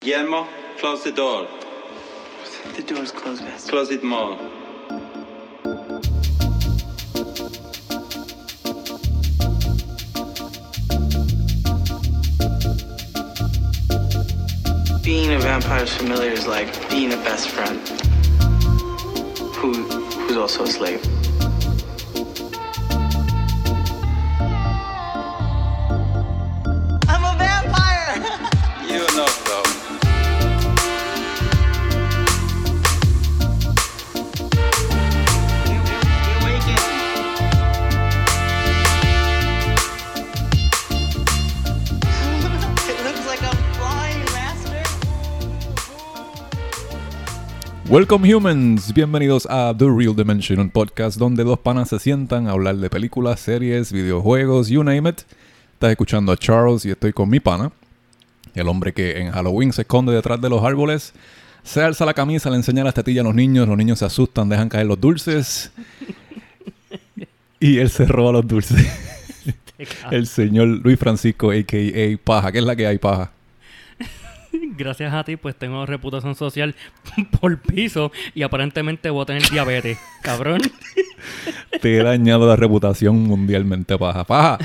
Guillermo, close the door. The door's closed, Master. Close it more. Being a vampire's familiar is like being a best friend who who's also a slave. Welcome humans, bienvenidos a The Real Dimension, un podcast donde dos panas se sientan a hablar de películas, series, videojuegos, you name it. Estás escuchando a Charles y estoy con mi pana, el hombre que en Halloween se esconde detrás de los árboles, se alza la camisa, le enseña las tetillas a los niños, los niños se asustan, dejan caer los dulces y él se roba los dulces. el señor Luis Francisco, a.k.a. Paja, ¿qué es la que hay, Paja? Gracias a ti, pues tengo reputación social por piso y aparentemente voy a tener diabetes. Cabrón. Te he dañado la reputación mundialmente, Paja. Paja,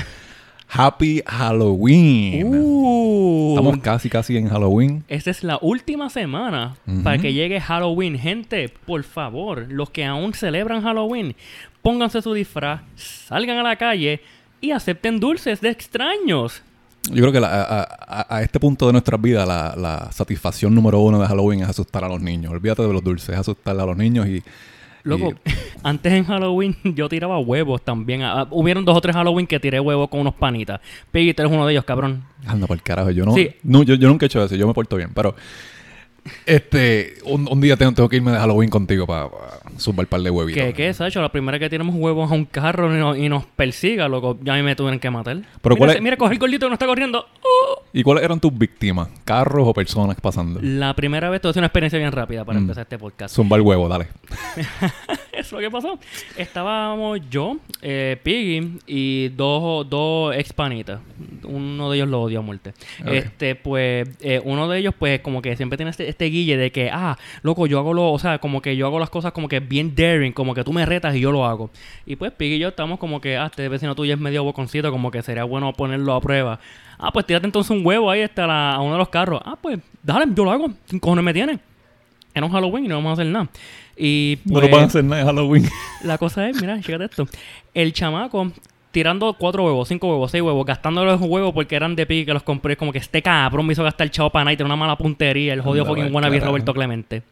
Happy Halloween. Uh, Estamos casi, casi en Halloween. Esta es la última semana para que llegue Halloween. Gente, por favor, los que aún celebran Halloween, pónganse su disfraz, salgan a la calle y acepten dulces de extraños. Yo creo que la- a, a- a este punto de nuestras vidas la, la satisfacción número uno de Halloween es asustar a los niños. Olvídate de los dulces, es asustar a los niños y... Loco, y- antes en Halloween yo tiraba huevos también. Ah, hubieron dos o tres Halloween que tiré huevos con unos panitas. Piggy, tú eres uno de ellos, cabrón. anda por el carajo, yo no, Sí. no yo, yo nunca he hecho eso, yo me porto bien, pero... Este, un, un día tengo, tengo que irme de Halloween contigo para zumbar un par de huevitos. ¿Qué, qué es, Sacho? La primera que tiramos huevos a un carro y nos, y nos persiga, loco. Ya a mí me tuvieron que matar. Pero mira, ¿cuál es- mira, coge el gordito que no está corriendo. ¡Oh! ¿Y cuáles eran tus víctimas? ¿Carros o personas pasando? La primera vez, tuve una experiencia bien rápida para Mm. empezar este podcast. Zumbar huevo, dale. Eso es lo que pasó. Estábamos yo, eh, Piggy y dos, dos ex panitas. Uno de ellos lo odio a muerte. Este, pues, eh, uno de ellos, pues, como que siempre tiene este, este guille de que, ah, loco, yo hago lo, o sea, como que yo hago las cosas como que bien daring, como que tú me retas y yo lo hago. Y pues, Piggy y yo estamos como que, ah, este vecino tuyo es medio boconcito, como que sería bueno ponerlo a prueba. Ah, pues tírate entonces un huevo ahí hasta la- a uno de los carros. Ah, pues, dale, yo lo hago. ¿Qué cojones me tiene? Era un Halloween y no vamos a hacer nada. Y no pues, nos van a hacer nada en Halloween. la cosa es, mira, fíjate esto. El chamaco tirando cuatro huevos, cinco huevos, seis huevos, gastando los huevos porque eran de pi que los compré. Como que este cabrón me hizo gastar chavo para nada y una mala puntería. El jodido fucking wannabe. Roberto Clemente.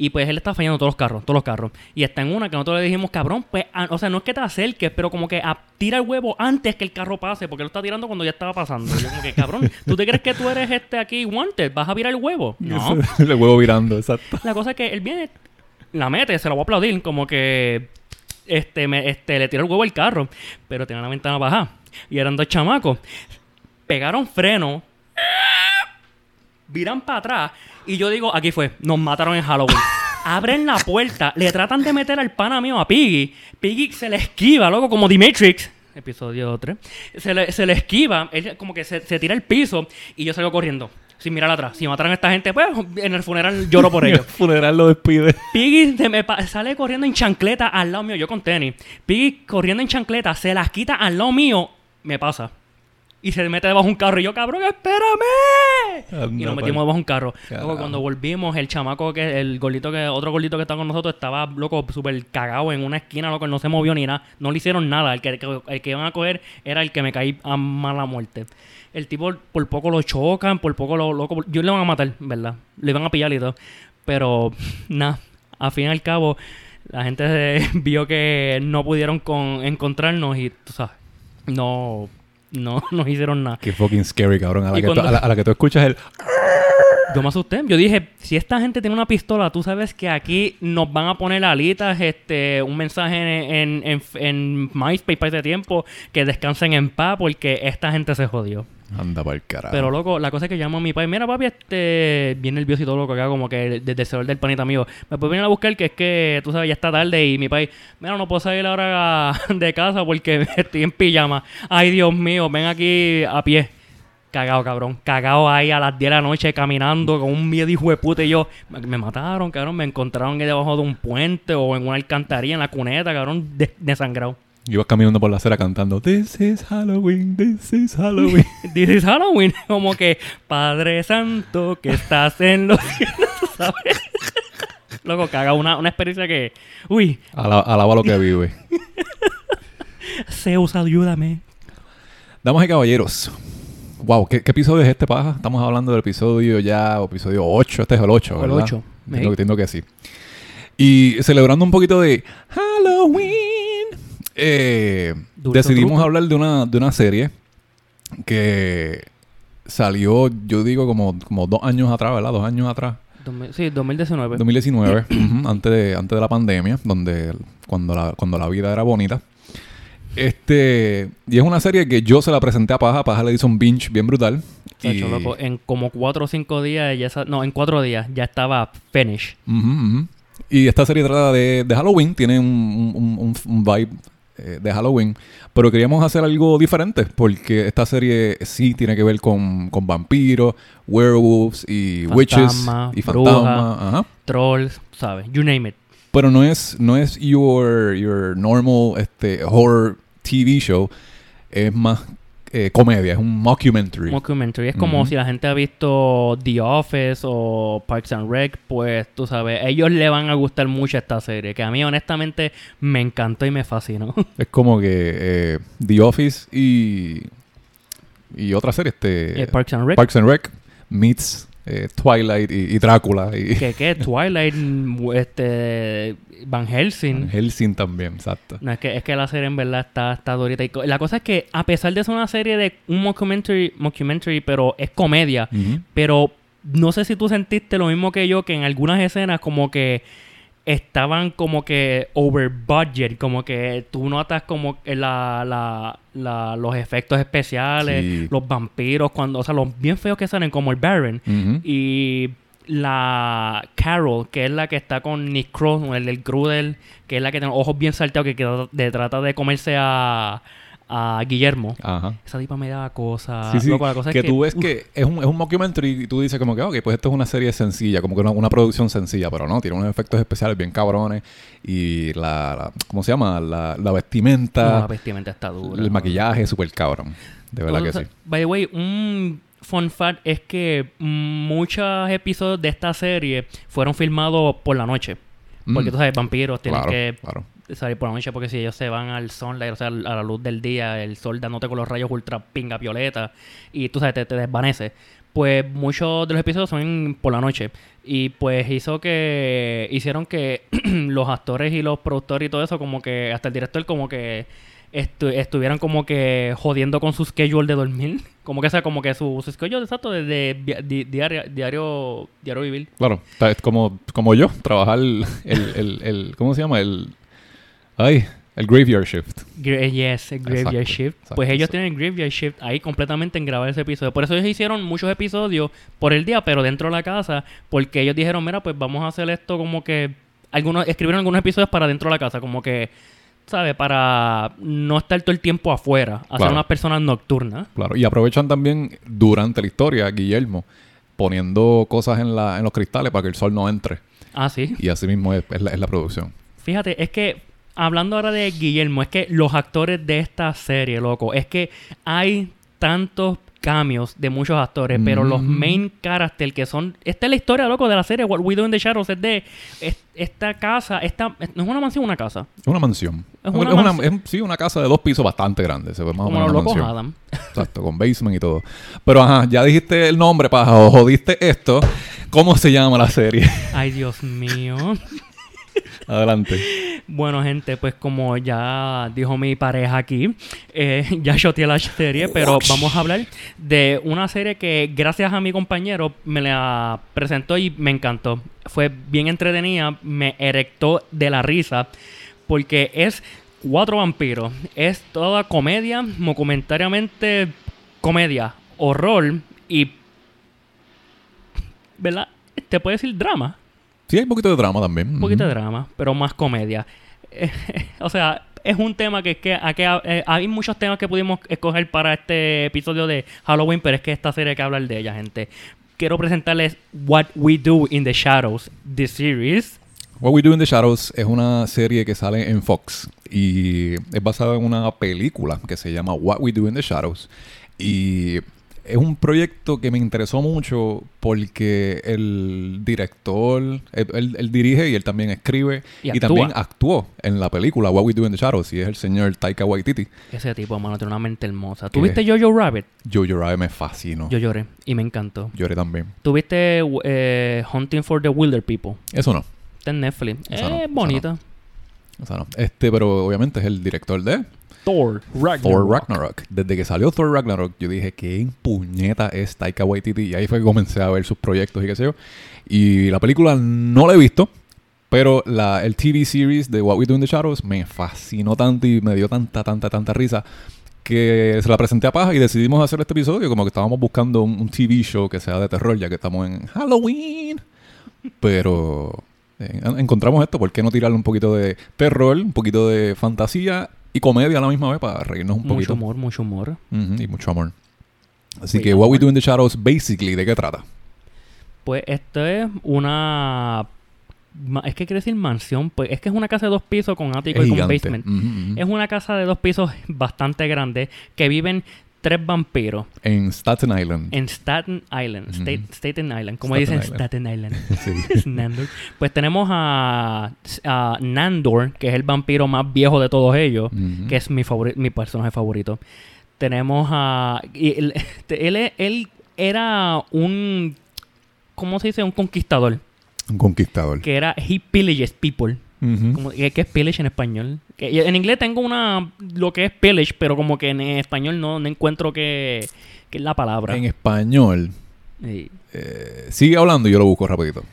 Y pues él está fallando todos los carros, todos los carros. Y está en una que nosotros le dijimos, cabrón, pues, a- o sea, no es que te acerques, pero como que a- tira el huevo antes que el carro pase, porque lo está tirando cuando ya estaba pasando. Y yo como que, cabrón, ¿tú te crees que tú eres este aquí wanted? ¿Vas a virar el huevo? No. el huevo virando, exacto. La cosa es que él viene, la mete, se la voy a aplaudir, como que este, me, este, le tiró el huevo al carro, pero tenía la ventana baja. Y eran dos chamacos. Pegaron freno, viran para atrás, y yo digo, aquí fue, nos mataron en Halloween. Abren la puerta, le tratan de meter al pana mío a Piggy. Piggy se le esquiva, loco, como The Matrix. Episodio 3. Se le, se le esquiva, él como que se, se tira al piso y yo salgo corriendo. Sin mirar atrás. Si mataran a esta gente, pues en el funeral lloro por El ellos. funeral lo despide. Piggy me sale corriendo en chancleta al lado mío, yo con tenis. Piggy corriendo en chancleta, se las quita al lado mío, me pasa. Y se mete debajo de un carro. Y yo, cabrón, espérame. Anda y nos metimos debajo de un carro. Luego, cuando volvimos, el chamaco, que el gordito que, otro gordito que estaba con nosotros, estaba loco, súper cagado en una esquina, loco, no se movió ni nada. No le hicieron nada. El que, el que, el que iban a coger era el que me caí a mala muerte. El tipo por poco lo chocan, por poco lo loco. Yo le van a matar, ¿verdad? Le van a pillar y todo. Pero, nada, a fin y al cabo, la gente vio que no pudieron con, encontrarnos y, tú sabes, no, no nos hicieron nada. Qué fucking scary, cabrón. A la, que, tú, a la- a la que tú escuchas el... Yo me asusté. Yo dije, si esta gente tiene una pistola, tú sabes que aquí nos van a poner alitas, este, un mensaje en, en, en, en MySpace para ese tiempo, que descansen en paz porque esta gente se jodió. Anda para el carajo. Pero loco, la cosa es que llamo a mi padre, mira papi, este, bien nervioso y todo loco acá, como que desde el celular del panita mío. Me puede venir a buscar que es que, tú sabes, ya está tarde y mi padre, mira, no puedo salir ahora de casa porque estoy en pijama. Ay, Dios mío, ven aquí a pie. Cagado, cabrón. Cagado ahí a las 10 de la noche caminando con un miedo hijo de puta. Y yo, me, mataron, cabrón. Me encontraron ahí debajo de un puente o en una alcantarilla, en la cuneta, cabrón, de- Ibas caminando por la acera cantando This is Halloween, this is Halloween. This is Halloween. Como que, Padre Santo, que estás en los cielos, ¿sabes? Loco, caga una, una experiencia que... Uy, Ala- alaba lo que vive. Zeus, ayúdame. Damas y caballeros. Wow, ¿qué, qué episodio es este, paja? Estamos hablando del episodio ya, episodio 8. Este es el 8, El ¿verdad? Entiendo, Sí. que- entiendo que sí. Y celebrando un poquito de Halloween, eh, decidimos truco. hablar de una, de una serie que salió, yo digo, como, como dos años atrás, ¿verdad? Dos años atrás. Sí, 2019. 2019, ujú, antes, de, antes de la pandemia, donde cuando la, cuando la vida era bonita. Este, y es una serie que yo se la presenté a Paja, Paja le hizo un binge bien brutal. Y, hecho, loco, en como cuatro o cinco días, ya no, en cuatro días ya estaba finish. Y esta serie trata de, de Halloween, tiene un, un- un- un vibe eh, de Halloween, pero queríamos hacer algo diferente, porque esta serie sí tiene que ver con, con vampiros, werewolves y witches y fantasmas. Trolls, ¿sabes? You name it. Pero no es, no es your, your normal este, horror TV show. Es más eh, comedia, es un mockumentary. Mockumentary. Es como Ujú. si la gente ha visto The Office o Parks and Rec, pues tú sabes, ellos le van a gustar mucho esta serie, que a mí honestamente me encantó y me fascinó. es como que eh, The Office y, y otra serie, este, Eh, Parks and Rec. Parks and Rec meets eh, Twilight y, y Drácula y que qué, Twilight, este, Van Helsing. Helsing también, exacto. No, es que, es que la serie en verdad está, está durita. Y la cosa es que, a pesar de ser una serie de un mockumentary, mockumentary pero es comedia, pero no sé si tú sentiste lo mismo que yo, que en algunas escenas como que estaban como que over budget, como que tú notas como la, la, la- los efectos especiales, Sí. los vampiros, cuando, o sea, los bien feos que salen como el Baron. Y la Carol, que es la que está con Nick Kroll, el del Grudel, que es la que tiene ojos bien salteados, que, que de- trata de comerse a, a Guillermo. Ajá. Esa tipa me da cosas. Sí, sí, Loco, la cosa es que, tú ves que es un, es un mockumentary y tú dices como que, ok, pues esto es una serie sencilla, como que una, una producción sencilla, pero no, tiene unos efectos especiales bien cabrones y la, la- ¿cómo se llama? La, la no, vestimenta, la vestimenta está dura. el maquillaje es súper cabrón, de verdad que sí. By the way, un fun fact es que muchos episodios de esta serie fueron filmados por la noche. Porque Mm, tú sabes, vampiros tienen claro, que claro. Salir por la noche porque si ellos se van al sunlight, o sea, a la luz del día, el sol dándote con los rayos ultra pinga violeta y tú sabes, te, te desvanece. Pues muchos de los episodios son por la noche y pues hizo que hicieron que los actores y los productores y todo eso como que hasta el director como que estu- estuvieran como que jodiendo con su schedule de dormir, como que sea como que su, su schedule exacto de, de di- diario diario diario vivir. Claro, como, como yo, trabajar el, el, el, el- ¿cómo se llama? El, ay, el graveyard shift. Gra- Yes, el Graveyard Exacto, Shift. exacto, pues ellos tienen el Graveyard Shift ahí completamente en grabar ese episodio. Por eso ellos hicieron muchos episodios por el día, pero dentro de la casa, porque ellos dijeron, mira, pues vamos a hacer esto como que algunos escribieron algunos episodios para dentro de la casa, como que, ¿sabes? Para no estar todo el tiempo afuera, hacer Claro. unas personas nocturnas. Claro, y aprovechan también durante la historia, Guillermo, poniendo cosas en, la, en los cristales para que el sol no entre. Ah, sí. Y así mismo es, es la, es la producción. Fíjate, es que hablando ahora de Guillermo, es que los actores de esta serie, loco, es que hay tantos cambios de muchos actores, pero los main characters que son... Esta es la historia, loco, de la serie What We Do in the Shadows, es de es- esta casa, esta... No es una mansión, una casa. Es una mansión. Es Es una mansión. es- sí, una casa de dos pisos bastante grande. Se ve más o como menos los locos. Adam. Exacto, con basement y todo. Pero ajá, ya dijiste el nombre, paja, o jodiste esto. ¿Cómo se llama la serie? Ay, Dios mío. Adelante. Bueno, gente, pues como ya dijo mi pareja aquí, eh, ya shoteé la serie, pero vamos a hablar de una serie que gracias a mi compañero me la presentó y me encantó. Fue bien entretenida, me erectó de la risa, porque es cuatro vampiros, es toda comedia, documentariamente comedia, horror y. ¿Verdad? Te puede decir drama. Sí, hay un poquito de drama también. Un poquito de drama, pero más comedia. o sea, es un tema que, que, a que eh, hay muchos temas que pudimos escoger para este episodio de Halloween, pero es que esta serie hay que hablar de ella, gente. Quiero presentarles What We Do in the Shadows, the series. What We Do in the Shadows es una serie que sale en Fox y es basada en una película que se llama What We Do in the Shadows. Y es un proyecto que me interesó mucho porque el director, él, él- él dirige y él también escribe Y también actuó en la película What We Do in the Shadows y es el señor Taika Waititi. Ese tipo, mano, tiene una mente hermosa. ¿Tuviste Jojo Rabbit? Jojo Rabbit me fascinó. Yo lloré y me encantó. Lloré también. ¿Tuviste eh, Hunting for the Wilder People? Eso no. Está en Netflix. No, es esa bonita. O sea, no. Este, pero obviamente es el director de Thor Ragnarok. Thor Ragnarok. Desde que salió Thor Ragnarok, yo dije, ¿qué puñeta es Taika Waititi? Y ahí fue que comencé a ver sus proyectos y qué sé yo. Y la película no la he visto, pero la, el TV series de What We Do in the Shadows me fascinó tanto y me dio tanta, tanta, tanta risa que se la presenté a Paja y decidimos hacer este episodio como que estábamos buscando un, un TV show que sea de terror ya que estamos en Halloween. Pero eh, en- encontramos esto, ¿por qué no tirarle un poquito de terror, un poquito de fantasía y comedia a la misma vez para reírnos un Mucho poquito? humor, mucho humor. Y mucho amor. Así Muy que amor. What We Do in the Shadows, basically, ¿de qué trata? Pues esto es una... Es que quiere decir mansión, pues es que es una casa de dos pisos con ático Es y con gigante. basement. Es una casa de dos pisos bastante grande que viven tres vampiros En Staten Island. en Staten Island. State- Staten Island, como Staten dicen Island. Staten Island. Sí. Nandor. Pues tenemos a, a Nandor, que es el vampiro más viejo de todos ellos, que es mi, mi personaje favorito. Tenemos a... y él, este, él, él era un... ¿Cómo se dice? Un conquistador. Un conquistador. Que era... He pillages people. Ujú. Como- ¿Qué qué es pillage en español? Que- en inglés tengo una... Lo que es pillage, pero como que en español no, no encuentro que, que es la palabra. En español. Sí. eh, sigue hablando y yo lo busco rapidito.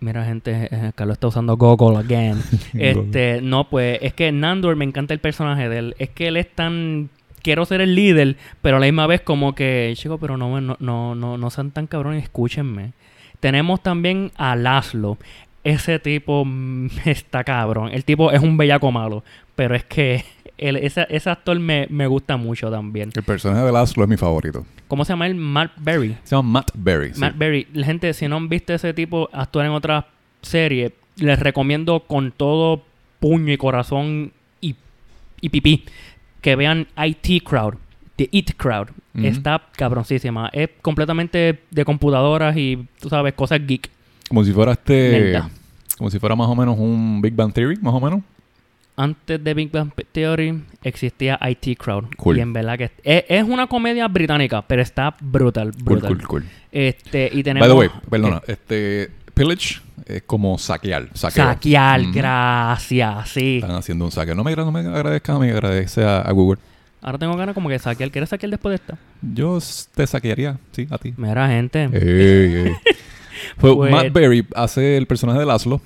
Mira, gente, eh, Carlos está usando Google again. este, no, pues es que Nandor me encanta el personaje de él. Es que él es tan. Quiero ser el líder, pero a la misma vez como que, chico, pero no, no, no, no, no sean tan cabrones, escúchenme. Tenemos también a Laszlo. Ese tipo mm, está cabrón. El tipo es un bellaco malo, pero es que ese, ese actor me, me gusta mucho también. El personaje de Laszlo es mi favorito. ¿Cómo se llama él? Matt Berry. Se llama Matt Berry. sí. Matt Berry, la gente, si no han visto ese tipo actuar en otras series, les recomiendo con todo puño y corazón y, y pipí que vean IT Crowd, The It Crowd. Está cabroncísima. Es completamente de computadoras y, tú sabes, cosas geek. Como si fuera este. Mierda. Como si fuera más o menos un Big Bang Theory, más o menos. Antes de Big Bang Theory existía IT Crowd. Cool. Y en verdad que es, es una comedia británica, pero está brutal, Cool, brutal. cool, cool. Este, y tenemos... By the way, perdona. Este. Pillage es como saquear. Saqueo. Saquear, gracias, sí. Están haciendo un saqueo. No me, no me agradezca a mí, agradece a, a Google. Ahora tengo ganas como que saquear. ¿Quieres saquear después de esta? Yo te saquearía, sí, a ti. Mira, gente. Ey, ey. Pues, Pues- Matt Berry hace el personaje de Laszlo.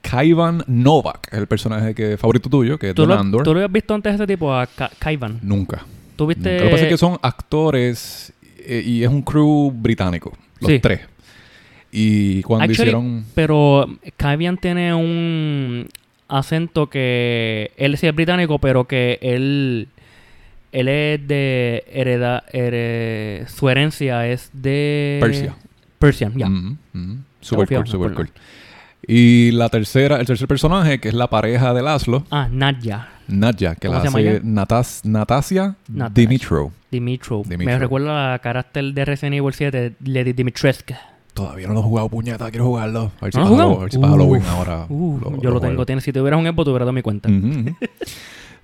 Kaivan Novak es el personaje que favorito tuyo, que es ¿Tú Don lo, Andor. ¿Tú lo habías visto antes ese tipo, a Ka- Kaivan? Nunca. ¿Tú viste...? Nunca. Lo que pasa es que son actores eh, y es un crew británico, los Sí. tres. Y cuando Actually, hicieron... Pero Kaivan tiene un acento que... Él sí es británico, pero que él... Él es de hereda... here- su herencia es de... Persia. Persian, ya. Ujú. Super cool, super cool. Y la tercera, el tercer personaje, que es la pareja de Laszlo, Ah, Nadja. Nadja, que la ¿Cómo se llama hace? Natas, Natasia Natasha. Dimitro. Dimitro. Me Dimitro. recuerda a carácter de Resident Evil 7, Lady Dimitrescu. Todavía no lo he jugado, puñeta, quiero jugarlo. A ver si ¿No para lo a ver si para Halloween ahora. Uh, lo- yo lo, tengo. juego. Tiene, si tuvieras un Xbox, te hubiera dado mi cuenta. Ujú, ujú.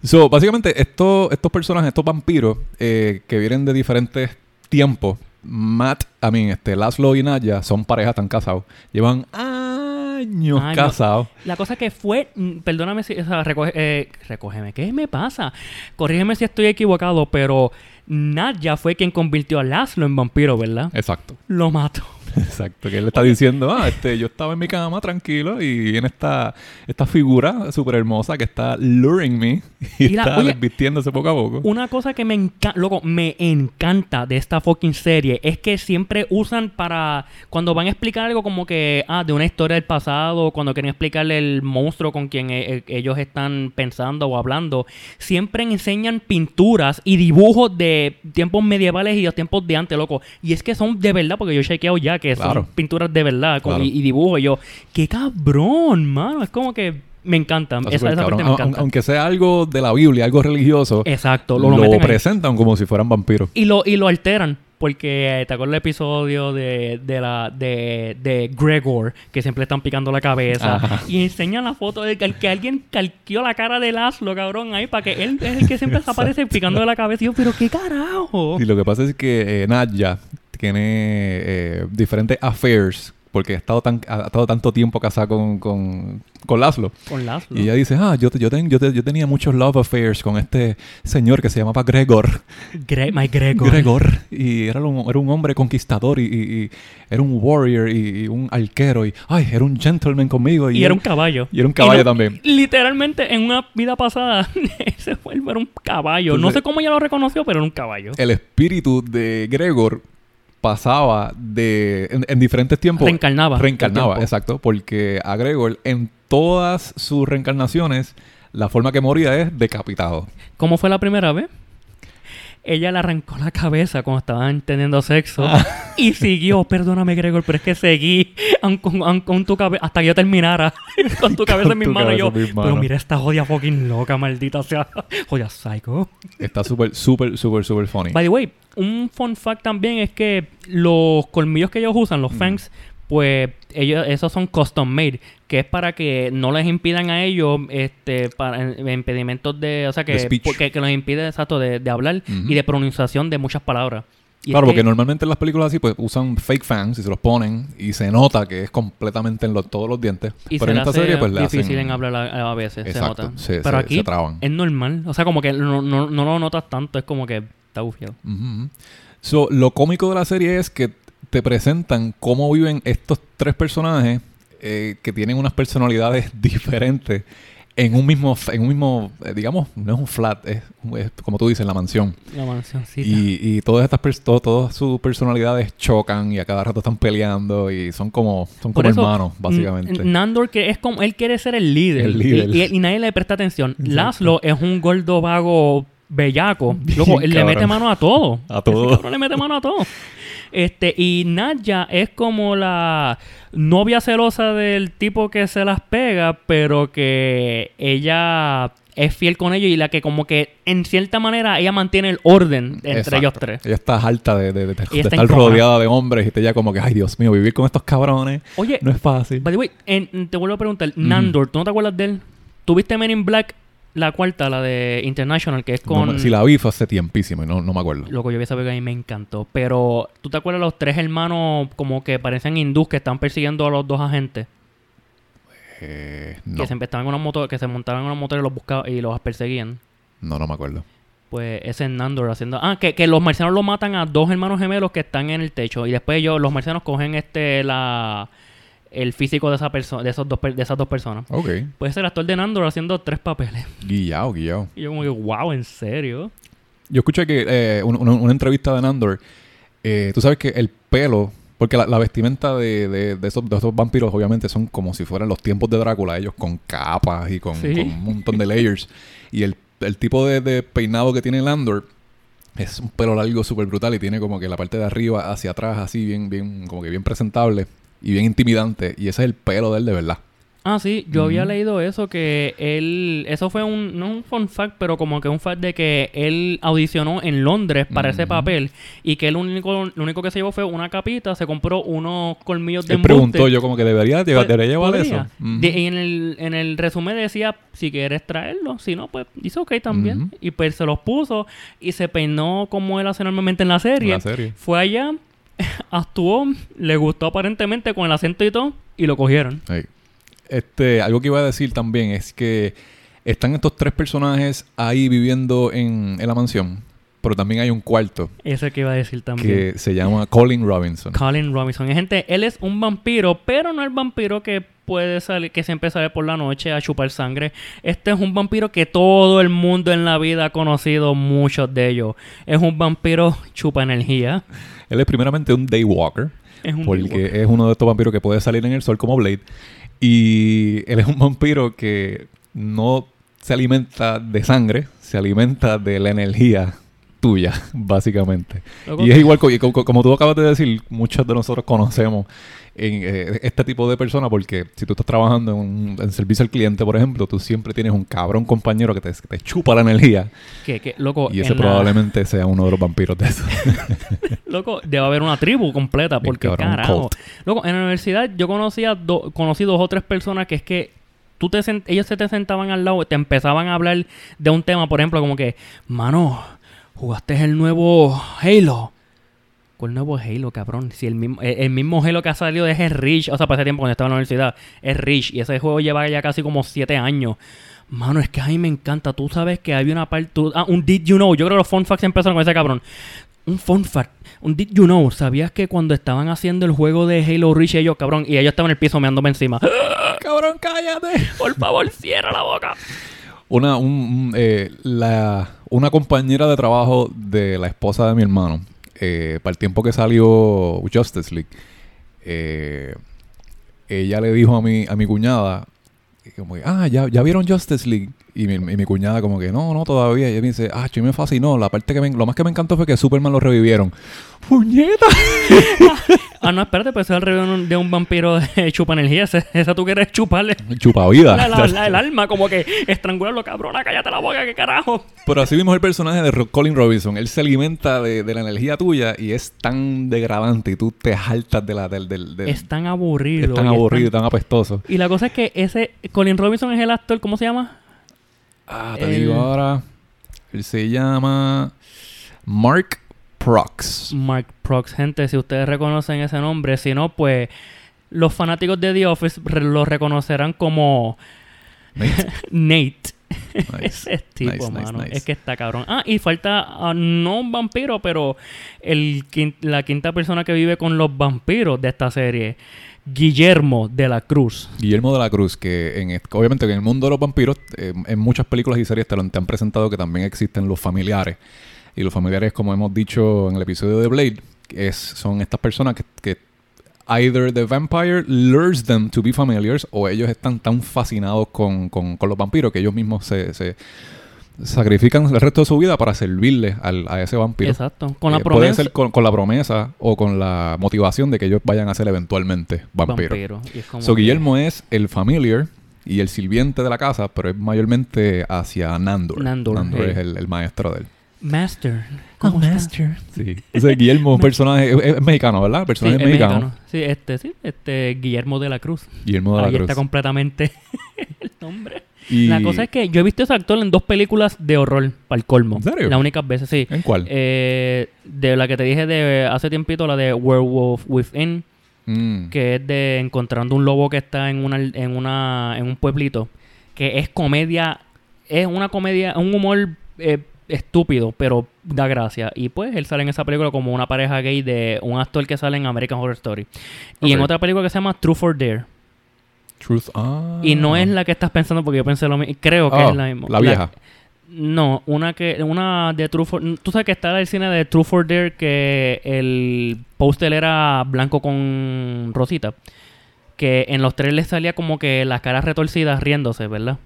So, básicamente, estos, estos personajes, estos vampiros eh, que vienen de diferentes tiempos, Matt, a mí, este, Laszlo y Naya son parejas, están casados. Llevan años casados. La cosa que fue, mm, perdóname si, o sea, recoge- eh, recógeme, ¿qué me pasa? Corrígeme si estoy equivocado, pero Nadja fue quien convirtió a Laszlo en vampiro, ¿verdad? Exacto. Lo mató. Exacto, que él le está diciendo, ah, este, yo estaba en mi cama tranquilo y viene esta, esta figura súper hermosa que está luring me y, Y la- está oye, desvistiéndose poco a poco. Una cosa que me encanta, loco, me encanta de esta fucking serie es que siempre usan para cuando van a explicar algo como que, ah, de una historia del pasado, cuando quieren explicarle el monstruo con quien eh, eh, ellos están pensando o hablando, siempre enseñan pinturas y dibujos de tiempos medievales y de tiempos de antes, loco. Y es que son de verdad, porque yo he chequeado que Claro. son pinturas de verdad con- Claro. y, y dibujos. Y yo, qué cabrón, mano. Es como que me encanta. Esa, parte me encanta. Aunque sea algo de la Biblia, algo religioso, Exacto, lo, lo, lo meten ahí. presentan como si fueran vampiros. Y lo, y lo alteran. Porque eh, te acuerdas el episodio de, de la de, de Gregor, que siempre están picando la cabeza. Ajá. Y enseñan la foto de que, que alguien calqueó la cara de Laszlo, cabrón, ahí, para que él es el que siempre se aparece picando la cabeza. Y yo, pero qué carajo. Y lo que pasa es que eh, Nadja tiene eh, diferentes affairs porque ha estado, tan, ha estado tanto tiempo casada con, con, con Laszlo. Con Laszlo. Y ella dice, ah, yo, te- yo, ten- yo, te- yo tenía muchos love affairs con este señor que se llamaba Gregor. Gre- my Gregor. Gregor. Y era un, era un hombre conquistador y, y- y era un warrior y, y un arquero. Y, ay, era un gentleman conmigo. Y, era un caballo. y era un caballo no- también. Literalmente, en una vida pasada, ese fue era un caballo. no sé cómo ella lo reconoció, pero era un caballo. El espíritu de Gregor pasaba de en, en diferentes tiempos. Reencarnaba. Reencarnaba, exacto. Porque a Gregor, en todas sus reencarnaciones, la forma que moría es decapitado. ¿Cómo fue la primera vez? Ella le arrancó la cabeza cuando estaban teniendo sexo Ah. y siguió, perdóname Gregor, pero es que seguí aun con, aun con tu cabeza hasta que yo terminara con tu cabeza en mis manos. Yo, en mis pero manos". mira esta jodia fucking loca, maldita sea. Jodia psycho. Está súper, súper, súper, súper funny. By the way, un fun fact también es que los colmillos que ellos usan, Mm. los fangs, pues ellos esos son custom made, que es para que no les impidan a ellos este para en- impedimentos de, o sea De que que los impide exacto de, de hablar y de pronunciación de muchas palabras. Y Claro, porque que- normalmente en las películas así, pues usan fake fans y se los ponen y se nota que es completamente en los- todos los dientes. y Pero se en esta serie, pues le difícil hacen. en hablar a, a veces, Exacto, se nota. Pero se- aquí se traban. es normal, o sea, como que no, no, no lo notas tanto, es como que está bufiado. Ujú. So, lo cómico de la serie es que te presentan cómo viven estos tres personajes eh, que tienen unas personalidades diferentes en un mismo, en un mismo, eh, digamos, no es un flat, es, es como tú dices, la mansión. La mansioncita. Y, y todas estas pers- to- todas sus personalidades chocan y a cada rato están peleando y son como, son como eso, hermanos, básicamente. N- Nandor que es como él quiere ser el líder, El líder. Y, y- y nadie le presta atención. Exacto. Laszlo es un gordo vago bellaco. Loco, él le mete mano a todo. A todo. Ese le mete mano a todo. Este, y Nadja es como la novia celosa del tipo que se las pega, pero que ella es fiel con ellos y la que como que en cierta manera ella mantiene el orden entre Exacto. ellos tres. Ella está harta de, de- de- estar rodeada de hombres y ya como que, ay Dios mío, vivir con estos cabrones Oye, no es fácil. By the way, en- te vuelvo a preguntar, Nandor, ¿tú no te acuerdas de él? ¿Tuviste Men in Black, la cuarta, la de International, que es con... si la vi fue hace tiempísimo y no, no me acuerdo. Loco, yo vi esa película y me encantó. Pero, ¿tú te acuerdas los tres hermanos como que parecen hindús que están persiguiendo a los dos agentes? Eh, no, Que se estaban en una moto, que se montaban en una moto y los buscaban y los perseguían. no, no me acuerdo. Pues ese es Nandor haciendo... Ah, que, que los marcianos lo matan a dos hermanos gemelos que están en el techo. Y después ellos, los marcianos cogen este, la... El físico de esa persona, de esos dos, de esas dos personas. Ok. Puede ser el actor de Nandor haciendo tres papeles. Guillao, guillao. Y yo como que, wow, ¿en serio? Yo escuché que eh, un- una, una entrevista de Nandor, eh, tú sabes que el pelo, porque la, la vestimenta de, de- de esos, de esos vampiros obviamente son como si fueran los tiempos de Drácula, ellos con capas y con, Sí. con un montón de layers. y el, el tipo de, de peinado que tiene Nandor es un pelo largo súper brutal y tiene como que la parte de arriba hacia atrás así bien, bien, como que bien presentable y bien intimidante. Y ese es el pelo de él de verdad. Ah, sí, yo había leído eso, que él, eso fue un, no un fun fact, pero como que un fact de que él audicionó en Londres para ese papel y que él único, lo único que se llevó fue una capita, se compró unos colmillos de Él embuste. preguntó yo como que debería, Pues, debería llevar eso. De- y en el, en el resumen decía, si quieres traerlo, si no, pues dice ok también. Y pues se los puso y se peinó como él hace normalmente en la serie. La serie. Fue allá, actuó, le gustó aparentemente con el acento y todo, y lo cogieron. Este, algo que iba a decir también es que están estos tres personajes ahí viviendo en, en la mansión. Pero también hay un cuarto Eso que iba a decir también. que se llama Colin Robinson. Colin Robinson. Y, gente, él es un vampiro, pero no el vampiro que puede salir, que siempre sale por la noche a chupar sangre. Este es un vampiro que todo el mundo en la vida ha conocido, muchos de ellos. Es un vampiro chupa energía. Él es primeramente un Daywalker, Es un porque es uno de estos vampiros que puede salir en el sol como Blade. Y él es un vampiro que no se alimenta de sangre, se alimenta de la energía tuya, básicamente. Loco. Y es igual, co- y co- co- como tú acabas de decir, muchos de nosotros conocemos en, eh, este tipo de personas porque si tú estás trabajando en, un- en servicio al cliente, por ejemplo, tú siempre tienes un cabrón compañero que te, que te chupa la energía Que, que, loco, y ese en la- probablemente sea uno de los vampiros de eso. Loco, debe haber una tribu completa, porque cabrón, carajo. Loco, en la universidad yo conocía do- conocí dos o tres personas que es que tú te ellos se te sentaban al lado, te empezaban a hablar de un tema, por ejemplo, como que, mano, jugaste el nuevo Halo. ¿Cuál nuevo Halo, cabrón? Si el mismo, el, el mismo Halo que ha salido es el Reach, o sea, para ese tiempo cuando estaba en la universidad, es Reach, y ese juego lleva ya casi como siete años. Mano, es que a mí me encanta. Tú sabes que había una parte. ah, un Did You Know. Yo creo que los fun facts empezaron con ese cabrón. Un fun fact. Un Did You Know. ¿Sabías que cuando estaban haciendo el juego de Halo Reach, ellos, cabrón, y ellos estaban en el piso meándome encima? cabrón, cállate. Por favor, cierra la boca. Una, un- eh, la, una compañera de trabajo de la esposa de mi hermano, eh, para el tiempo que salió Justice League, eh, ella le dijo a mi, a mi cuñada, como ah, ya, ya vieron Justice League. Y mi, y mi cuñada como que, no, no, todavía. Y ella me dice, ah, yo me fascinó. La parte que me, lo más que me encantó fue que Superman lo revivieron. ¡Puñeta! Ah, no, espérate, pues es el review de un vampiro de chupa energía. Esa tú quieres chuparle Chupa vida. la- la- la- el alma, como que estrangularlo, cabrona, cállate la boca, qué carajo. Pero así mismo el personaje de Colin Robinson. Él se alimenta de, de la energía tuya y es tan degradante y tú te jaltas de la, del, del, del- Es tan aburrido. es tan es aburrido y tan- tan apestoso. Y la cosa es que ese Colin Robinson es el actor, ¿cómo se llama? Ah, te El- digo ahora. Él se llama Mark Prox. Mark Prox. Gente, si ustedes reconocen ese nombre, si no, pues los fanáticos de The Office lo reconocerán como Nate. Nate. Nice. Ese tipo, Nice, mano. nice. Es que está cabrón. Ah, y falta ah, no un vampiro, pero el, la quinta persona que vive con los vampiros de esta serie. Guillermo de la Cruz. Guillermo de la Cruz, que en, obviamente en el mundo de los vampiros, eh, en muchas películas y series te, lo, te han presentado que también existen los familiares. Y los familiares, como hemos dicho en el episodio de Blade, es, son estas personas que, que either the vampire lures them to be familiars o ellos están tan fascinados con, con- con los vampiros que ellos mismos se, se sacrifican el resto de su vida para servirle al- a ese vampiro. Exacto. Con la Eh, promesa. Puede ser con, con la promesa o con la motivación de que ellos vayan a ser eventualmente vampiros. vampiro. Es So, que- Guillermo es el familiar y el sirviente de la casa, pero es mayormente hacia Nandor. Nandor, hey. es el, el maestro de él. Master. ¿Cómo está? Sí. Ese Guillermo es un personaje, es, es mexicano, ¿verdad? Sí, Personaje es mexicano. mexicano. Sí, este, sí, este Guillermo de la Cruz. Guillermo de la Ahí Cruz. está completamente el nombre. Y- La cosa es que yo he visto a ese actor en dos películas de horror, para el colmo. ¿En serio? Las únicas veces, sí. ¿En cuál? Eh, de la que te dije de hace tiempito, la de Werewolf Within, Mm. que es de encontrando un lobo que está en una en una en un pueblito, que es comedia, es una comedia, un humor eh, estúpido, pero da gracia. Y pues él sale en esa película como una pareja gay de un actor que sale en American Horror Story. Y en otra película que se llama True for Dare. Truth. Ah. Y no es la que estás pensando porque yo pensé lo mismo. Creo que Ah, es la misma. La vieja. no, una que una de True for Tú sabes que está el cine de True for Dare que el póster era blanco con rosita. Que en los trailers salía como que las caras retorcidas riéndose, ¿verdad?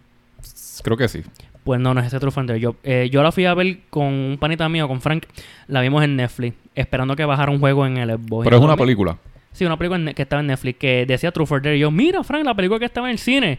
Creo que sí. Pues no, no es ese True Dare. Yo, eh, yo la fui a ver con un panita mío, con Frank. La vimos en Netflix, esperando que bajara un juego en el Xbox. Pero es una película. Sí, una película que estaba en Netflix que decía True Dare. Y yo, mira, Frank, la película que estaba en el cine.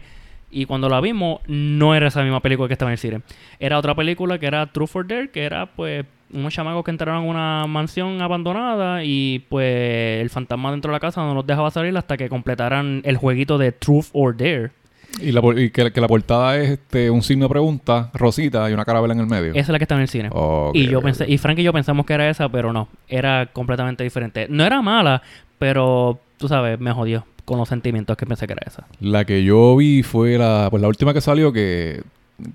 Y cuando la vimos, no era esa misma película que estaba en el cine. Era otra película que era True for Dare, que era pues unos chamacos que entraron a una mansión abandonada y pues el fantasma dentro de la casa no los dejaba salir hasta que completaran el jueguito de Truth or Dare. Y, la, y que, que la portada es este un signo de pregunta, rosita y una carabela en el medio. Esa es la que estaba en el cine. Y yo pensé, y Frank y yo pensamos que era esa, pero no, era completamente diferente. No era mala, pero tú sabes, me jodió con los sentimientos que pensé que era esa. La que yo vi fue la, pues la última que salió que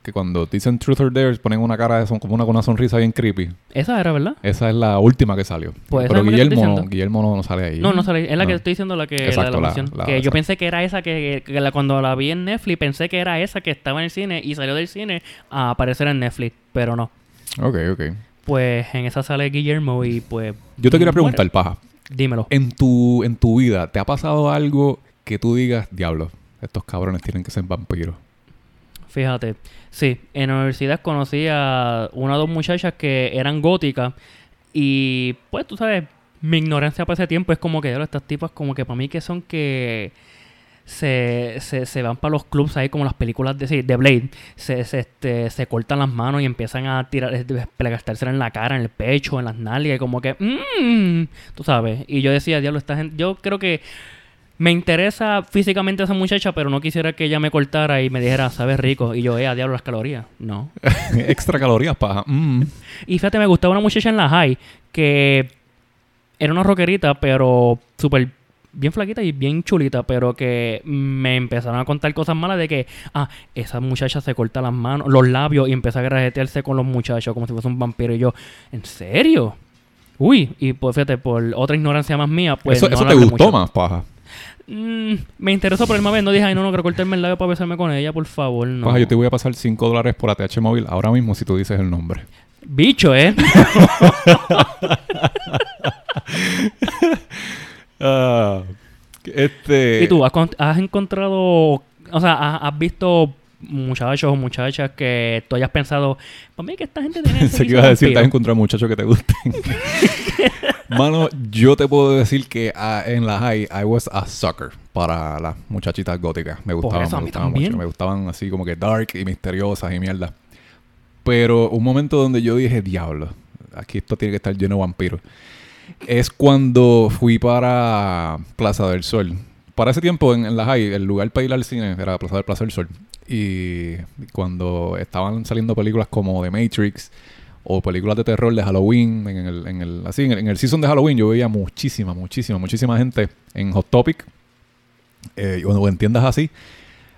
que cuando dicen Truth or Dare ponen una cara de son como una, con una sonrisa bien creepy. Esa era, ¿verdad? Esa es la última que salió. Pues Pero Guillermo, diciendo. Guillermo no, no sale ahí. No, no sale. Es la que No. estoy diciendo, la que la de Exacto, la la- que yo exacto. pensé que era esa que, que la- cuando la vi en Netflix pensé que era esa que estaba en el cine y salió del cine a aparecer en Netflix, pero no. Ok, ok. Pues en esa sale Guillermo y pues. Yo te quería bueno, preguntar, paja. dímelo. En tu, en tu vida, ¿te ha pasado algo que tú digas, diablo, estos cabrones tienen que ser vampiros? Fíjate, sí, en la universidad conocí a una o dos muchachas que eran góticas y pues tú sabes, mi ignorancia para ese tiempo es como que "Diablo, estas tipas como que para mí que son que se, se, se van para los clubs ahí como las películas de, de Blade, se, se, este, se cortan las manos y empiezan a tirar, gastársela en la cara, en el pecho, en las nalgas, y como que, mmm, tú sabes, y yo decía, diablo, esta gente, yo creo que me interesa físicamente esa muchacha, pero no quisiera que ella me cortara y me dijera, sabes rico. Y yo, eh, diablo las calorías. No. Extra calorías, paja. Mm. Y fíjate, me gustaba una muchacha en la high que era una rockerita, pero súper bien flaquita y bien chulita, pero que me empezaron a contar cosas malas de que, ah, esa muchacha se corta las manos, los labios y empieza a grajetearse con los muchachos como si fuese un vampiro. Y yo, ¿en serio? Uy, y pues fíjate, por otra ignorancia más mía, pues. eso no eso te gustó mucho. más, paja. Mm, me interesó por el vez. No dije, ay, no, no quiero cortarme el labio para besarme con ella, por favor, no. Paja, yo te voy a pasar 5 dólares por ATH móvil ahora mismo si tú dices el nombre. Bicho, ¿eh? Ah, este... ¿Y tú has, con- has encontrado, o sea, has, has visto muchachos o muchachas que tú hayas pensado, para mí que esta gente tiene Pensé que ibas a decir, te has encontrado muchachos que te gusten. Mano, yo te puedo decir que ah, en la high I was a sucker para las muchachitas góticas. Me gustaban, eso me gustaban mucho. Me gustaban así como que dark y misteriosas y mierda. Pero un momento donde yo dije, diablo, aquí esto tiene que estar lleno de vampiros. Es cuando fui para Plaza del Sol. Para ese tiempo en, en la high, el lugar para ir al cine era Plaza del Plaza del Sol. Y cuando estaban saliendo películas como The Matrix o películas de terror de Halloween, en el, en el, así, en el, en el season de Halloween, yo veía muchísima, muchísima, muchísima gente en Hot Topic, eh, o en tiendas así,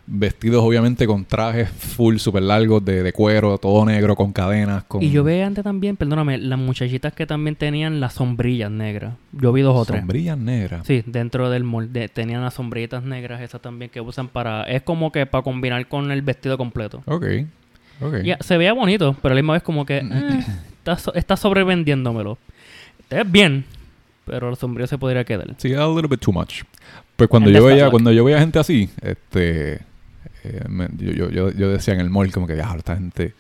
vestidos obviamente con trajes full, super largos, de, de cuero, todo negro, con cadenas, con Y yo veía antes también, perdóname, las muchachitas que también tenían las sombrillas negras. Yo vi dos o tres. sombrillas negras. Sí, dentro del molde tenían las sombrillitas negras esas también que usan para... Es como que para combinar con el vestido completo. Ok, ok. Ya, se veía bonito, pero a la misma vez como que... eh, está, so- está sobrevendiéndomelo. Ves bien, pero el sombrillo se podría quedar. Sí, a little bit too much. Pues cuando And yo veía, cuando yo veía gente así, este eh, me- yo, yo, yo, decía en el mall como que ya esta gente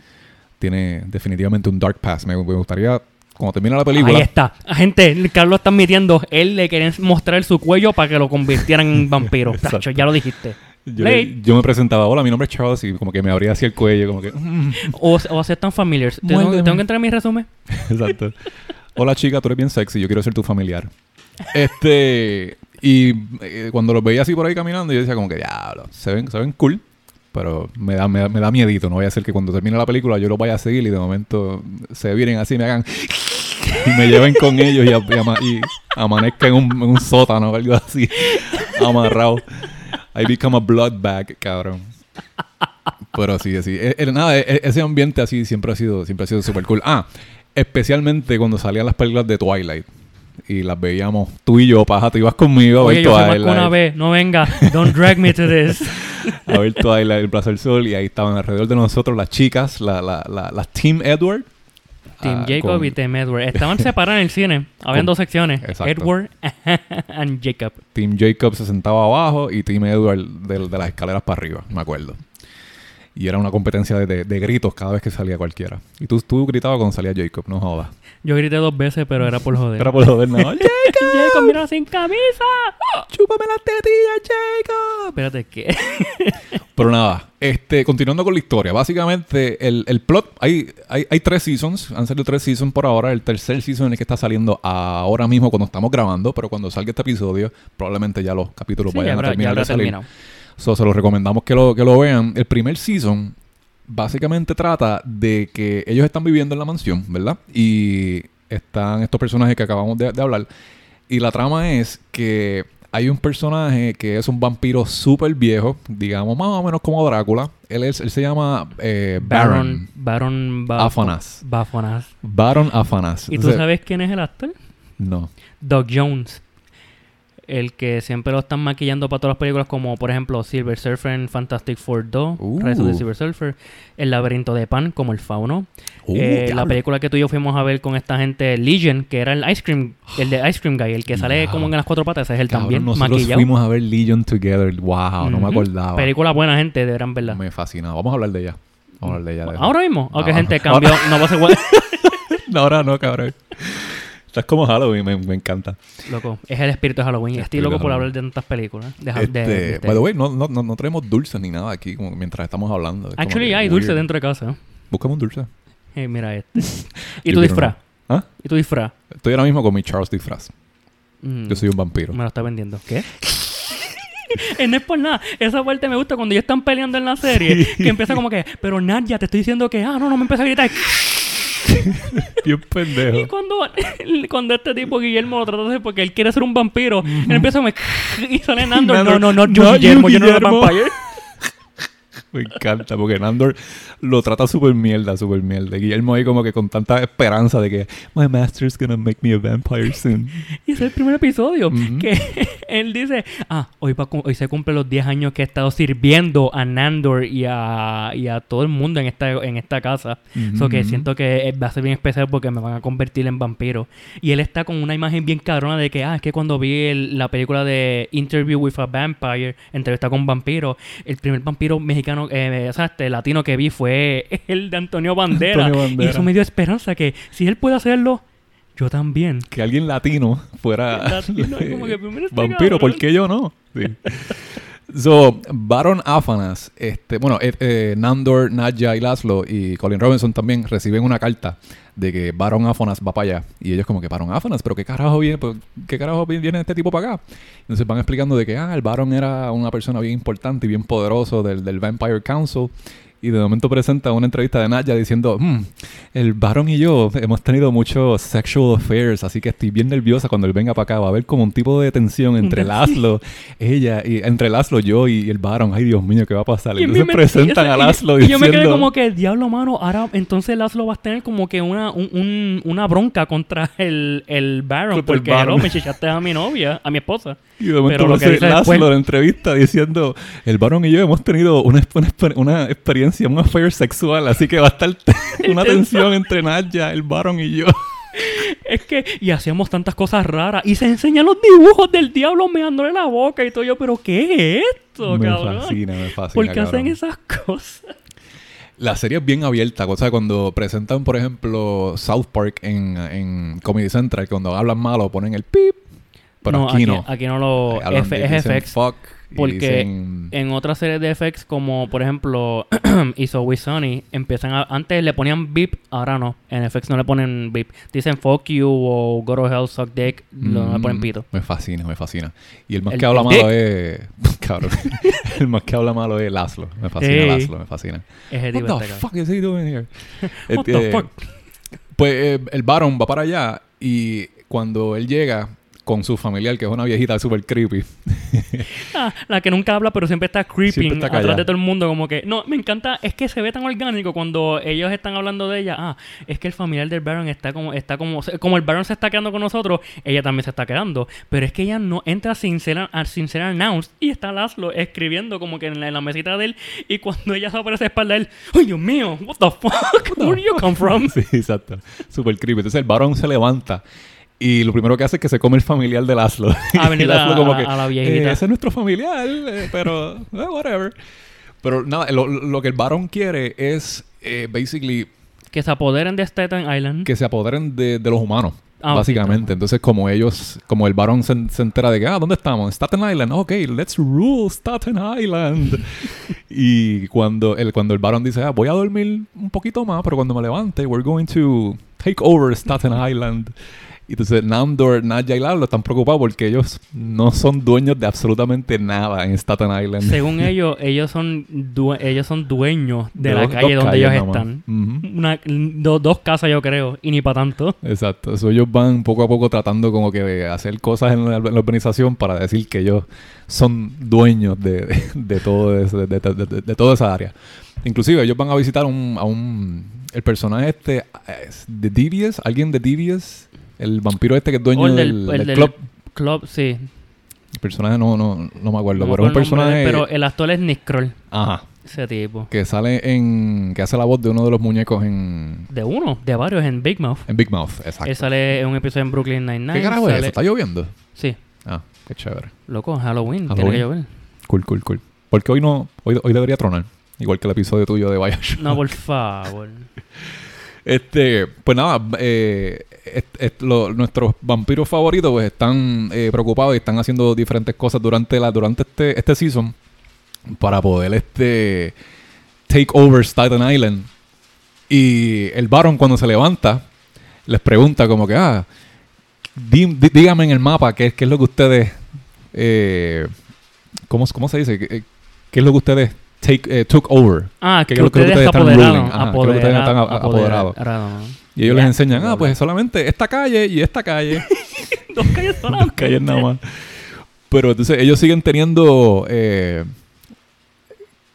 tiene definitivamente un dark past. Me, me gustaría, cuando termine la película, Ahí está. Gente, Carlos está admitiendo, él le quería mostrar su cuello para que lo convirtieran en vampiro. Tacho, ya lo dijiste. Yo, Blade. yo me presentaba, hola, mi nombre es Charles, y como que me abría así el cuello, como que, mm, O, o aceptan familiars. ¿Tengo, tengo que entrar en mi resumen? Exacto. Hola chica, tú eres bien sexy, yo quiero ser tu familiar. Este, y eh, cuando los veía así por ahí caminando, yo decía como que, diablo, se ven, se ven cool, pero me da, me, da, me da miedito, no vaya a ser que cuando termine la película yo los vaya a seguir y de momento se vienen así, me hagan y me lleven con ellos y, y ama- y amanezca en un, en un sótano o algo así, amarrado. I become a blood bag, cabrón. Pero sí, sí. Eh, eh, nada, e- ese ambiente así siempre ha sido siempre ha sido súper cool. Ah, especialmente cuando salían las películas de Twilight. Y las veíamos tú y yo, paja, tú ibas conmigo a Oye, ver yo Twilight. una vez. No venga. Don't drag me to this. A ver Twilight, el Plaza del Sol. Y ahí estaban alrededor de nosotros las chicas, la, la, la, las Team Edward. Team ah, Jacob con- y Team Edward. Estaban separados en el cine. Habían dos secciones. Exacto. Edward and Jacob. Team Jacob se sentaba abajo y Team Edward de, de las escaleras para arriba, me acuerdo. Y era una competencia de, de- de gritos cada vez que salía cualquiera. Y tú, tú gritabas cuando salía Jacob, no jodas. Yo grité dos veces, pero era por joder. Era por joder, no. ¡Jacob! Jacob, mira sin camisa. ¡Chúpame las tetillas, Jacob! Espérate, ¿qué? Pero nada, este, continuando con la historia. Básicamente, el, el plot, hay, hay, hay tres seasons, han salido tres seasons por ahora. El tercer season es el que está saliendo ahora mismo cuando estamos grabando, pero cuando salga este episodio, probablemente ya los capítulos Sí, ya vayan habrá, a terminar ya de salir. terminado. So, se los recomendamos que lo, que lo vean. El primer season básicamente trata de que ellos están viviendo en la mansión, ¿verdad? Y están estos personajes que acabamos de, de hablar. Y la trama es que hay un personaje que es un vampiro súper viejo, digamos más o menos como Drácula. Él, es, él se llama eh, Baron. Baron. Baron. Afanas. Bafonas. Baron Afanas. ¿Y tú sabes quién es el actor? No. Doug Jones. El que siempre lo están maquillando para todas las películas, como por ejemplo Silver Surfer en Fantastic Four 2, Uh. The Silver Surfer, El laberinto de Pan, como el fauno. Uh, Eh, la película que tú y yo fuimos a ver con esta gente, Legion, que era el Ice Cream, el de Ice Cream Guy, el que sale como en las cuatro patas, ese es Cabrón, también, nosotros maquillado. fuimos a ver Legion Together. Wow, no me acordaba. Película buena, gente, deberán verla. Me fascinaba. Vamos a hablar de ella. Vamos a hablar de ella. de- Ahora mismo, ok, Ah, gente, cambió, no va a ser. No, ahora no, cabrón. Estás como Halloween, me, me encanta. Loco, es el espíritu de Halloween. El Estoy loco por hablar de tantas películas. De, Este, de- de- by the way, no, no, no, no tenemos dulces ni nada aquí como mientras estamos hablando. Es Actually, hay dulce weird. dentro de casa. Búscame un dulce. Eh, mira este. ¿Y tu disfraz? ¿Ah? ¿Y tu disfraz? Estoy ahora mismo con mi Charles disfraz. Mm, Yo soy un vampiro. Me lo está vendiendo. ¿Qué? Eh, no es por nada. Esa parte me gusta cuando ellos están peleando en la serie. Que empieza como que, pero Nadia, te estoy diciendo que, ah, no, no me empieza a gritar. Bien Y pendejo. cuando, cuando este tipo Guillermo lo trata de hacer porque él quiere ser un vampiro, él empieza como y sale Nandor. No, no, no, yo "Not Guillermo, yo no era Guillermo". Me encanta porque Nandor lo trata súper mierda, súper mierda. Guillermo ahí como que con tanta esperanza de que My master's gonna make me a vampire soon. Y ese es el primer episodio que él dice, ah, hoy, va, hoy se cumplen los 10 años que he estado sirviendo a Nandor y a, y a todo el mundo en esta, en esta casa. So que siento que va a ser bien especial porque me van a convertir en vampiro. Y él está con una imagen bien cabrona de que, ah, es que cuando vi el- la película de Interview with a Vampire, entrevista con vampiro, el primer vampiro mexicano, eh, o sea, este latino que vi fue el de Antonio Bandera. Antonio Y eso me dio esperanza que si él puede hacerlo, yo también. Que alguien latino fuera Latino, como que este vampiro, cabrón. ¿por qué yo no? Sí. So, Baron Afanas, este, bueno, eh, eh, Nandor, Nadja y Laszlo y Colin Robinson también reciben una carta de que Baron Afanas va para allá. Y ellos como que Baron Afanas, pero ¿qué carajo viene, pues, ¿qué carajo vi- viene este tipo para acá? Entonces van explicando de que, ah, el Baron era una persona bien importante y bien poderoso del, del Vampire Council. Y de momento presenta una entrevista de Nadja diciendo, "Mm, el Baron y yo hemos tenido muchos sexual affairs, así que estoy bien nerviosa cuando él venga para acá. Va a haber como un tipo de tensión entre. Laszlo, ella, y entre Laszlo, yo y el Baron. Ay, Dios mío, ¿qué va a pasar? Y Entonces presentan y- a y- Laszlo y yo me quedé diciendo... como que, diablo, mano, ahora entonces Laszlo va a tener como que una, un- un- una bronca contra el, el Baron, Contra el porque Baron. "Hello, me chichaste a mi novia, a mi esposa. Y de momento Pero lo que dice después- la entrevista diciendo, el varón y yo hemos tenido una, una, exper- una experiencia, un affair sexual, así que va a estar una tensión entre Nadja, el varón y yo. Es que, y hacíamos tantas cosas raras, y se enseñan los dibujos del diablo meándole la boca y todo yo, pero ¿qué es esto, me cabrón? fascina, me fascina. ¿Por qué cabrón. hacen esas cosas? La serie es bien abierta, o sea, cuando presentan, por ejemplo, South Park en, en Comedy Central, cuando hablan malo ponen el pip, pero no, aquí, no. Aquí no lo... F- es FX. fuck y Porque dicen- en otras series de FX, como por ejemplo Is Always Sunny, empiezan a, antes le ponían beep, ahora no. En FX no le ponen beep. Dicen fuck you o go to hell, suck dick, lo- no le ponen Mm, pito. Me fascina, me fascina. Y el más El- que habla el malo es. Cabrón. el más que habla malo es Laszlo. Me fascina Ey. Laszlo, me fascina. Ese tipo What the cabrón. fuck is he doing here? What Este, the fuck? Pues eh, el Baron va para allá y cuando él llega con su familiar, que es una viejita super creepy, Ah, la que nunca habla, pero siempre está creeping Siempre está atrás de todo el mundo. Como que, no, me encanta, es que se ve tan orgánico cuando ellos están hablando de ella. Ah, es que el familiar del Baron está como, está como, como el Baron se está quedando con nosotros, ella también se está quedando. Pero es que ella no entra sin ser, sin ser announced y está Laszlo escribiendo como que en la, en la mesita de él. Y cuando ella se aparece a espalda de él, ¡ay, Dios mío! ¿What the fuck? Where do you come from? sí, exacto, super creepy. Entonces el Baron se levanta y lo primero que hace es que se come el familiar de Laszlo. Ah, Y venir Laszlo a- como a- que, a la viejita. "Eh, ese es nuestro familiar, eh, pero eh, whatever. Pero nada, lo, lo que el Baron quiere es, basically, Que se apoderen de Staten Island. que se apoderen de, de los humanos. Ah, básicamente. Entonces, como ellos, como el varón se, se entera de que, ah, ¿dónde estamos? Staten Island. Ok, let's rule Staten Island. y cuando el, cuando el varón dice, ah, voy a dormir un poquito más, pero cuando me levante, we're going to take over Staten Island. Y entonces Nandor, Nadja y Laszlo están preocupados porque ellos no son dueños de absolutamente nada en Staten Island. Según ellos, ellos son ellos son dueños de, De la dos- calle dos donde ellos están. Una, do- dos casas yo creo, y ni para tanto. Exacto. Eso ellos van poco a poco tratando como que de hacer cosas en la, en la organización para decir que ellos son dueños de, de, de todo eso, de, toda esa área. Inclusive ellos van a visitar un, a un... El personaje este... es de Devious. Alguien de Devious. El vampiro este que es dueño O el del, el del club. club, sí. El personaje no, no, no me acuerdo. No pero es un de personaje... Pero el actor es Nick Kroll, Ajá. ese tipo. Que sale en... Que hace la voz de uno de los muñecos en... De uno, de varios en Big Mouth. En Big Mouth. Exacto. Él sale en un episodio en Brooklyn Nine-Nine. ¿Qué carajo es sale- eso? ¿Está lloviendo? Sí, Ah, qué chévere. loco, Halloween, tiene Halloween. que llover. Cool, cool, cool. Porque hoy no, hoy, hoy debería tronar. Igual que el episodio tuyo de Bioshock. No, por favor. Este, pues nada, eh, est- est- lo- nuestros vampiros favoritos pues están eh, preocupados y están haciendo diferentes cosas durante la, durante este, este season para poder este take over Staten Island. Y el Baron cuando se levanta les pregunta como que ah di- dígame en el mapa qué, qué es lo que ustedes eh, ¿cómo, cómo se dice? ¿Qué, qué es lo que ustedes take, eh, took over? Ah, Que que, que ustedes, que ustedes están apoderados. Y ellos les enseñan, ah, pues solamente esta calle y esta calle. Dos calles solamente. Dos calles nada más. Pero entonces ellos siguen teniendo, eh,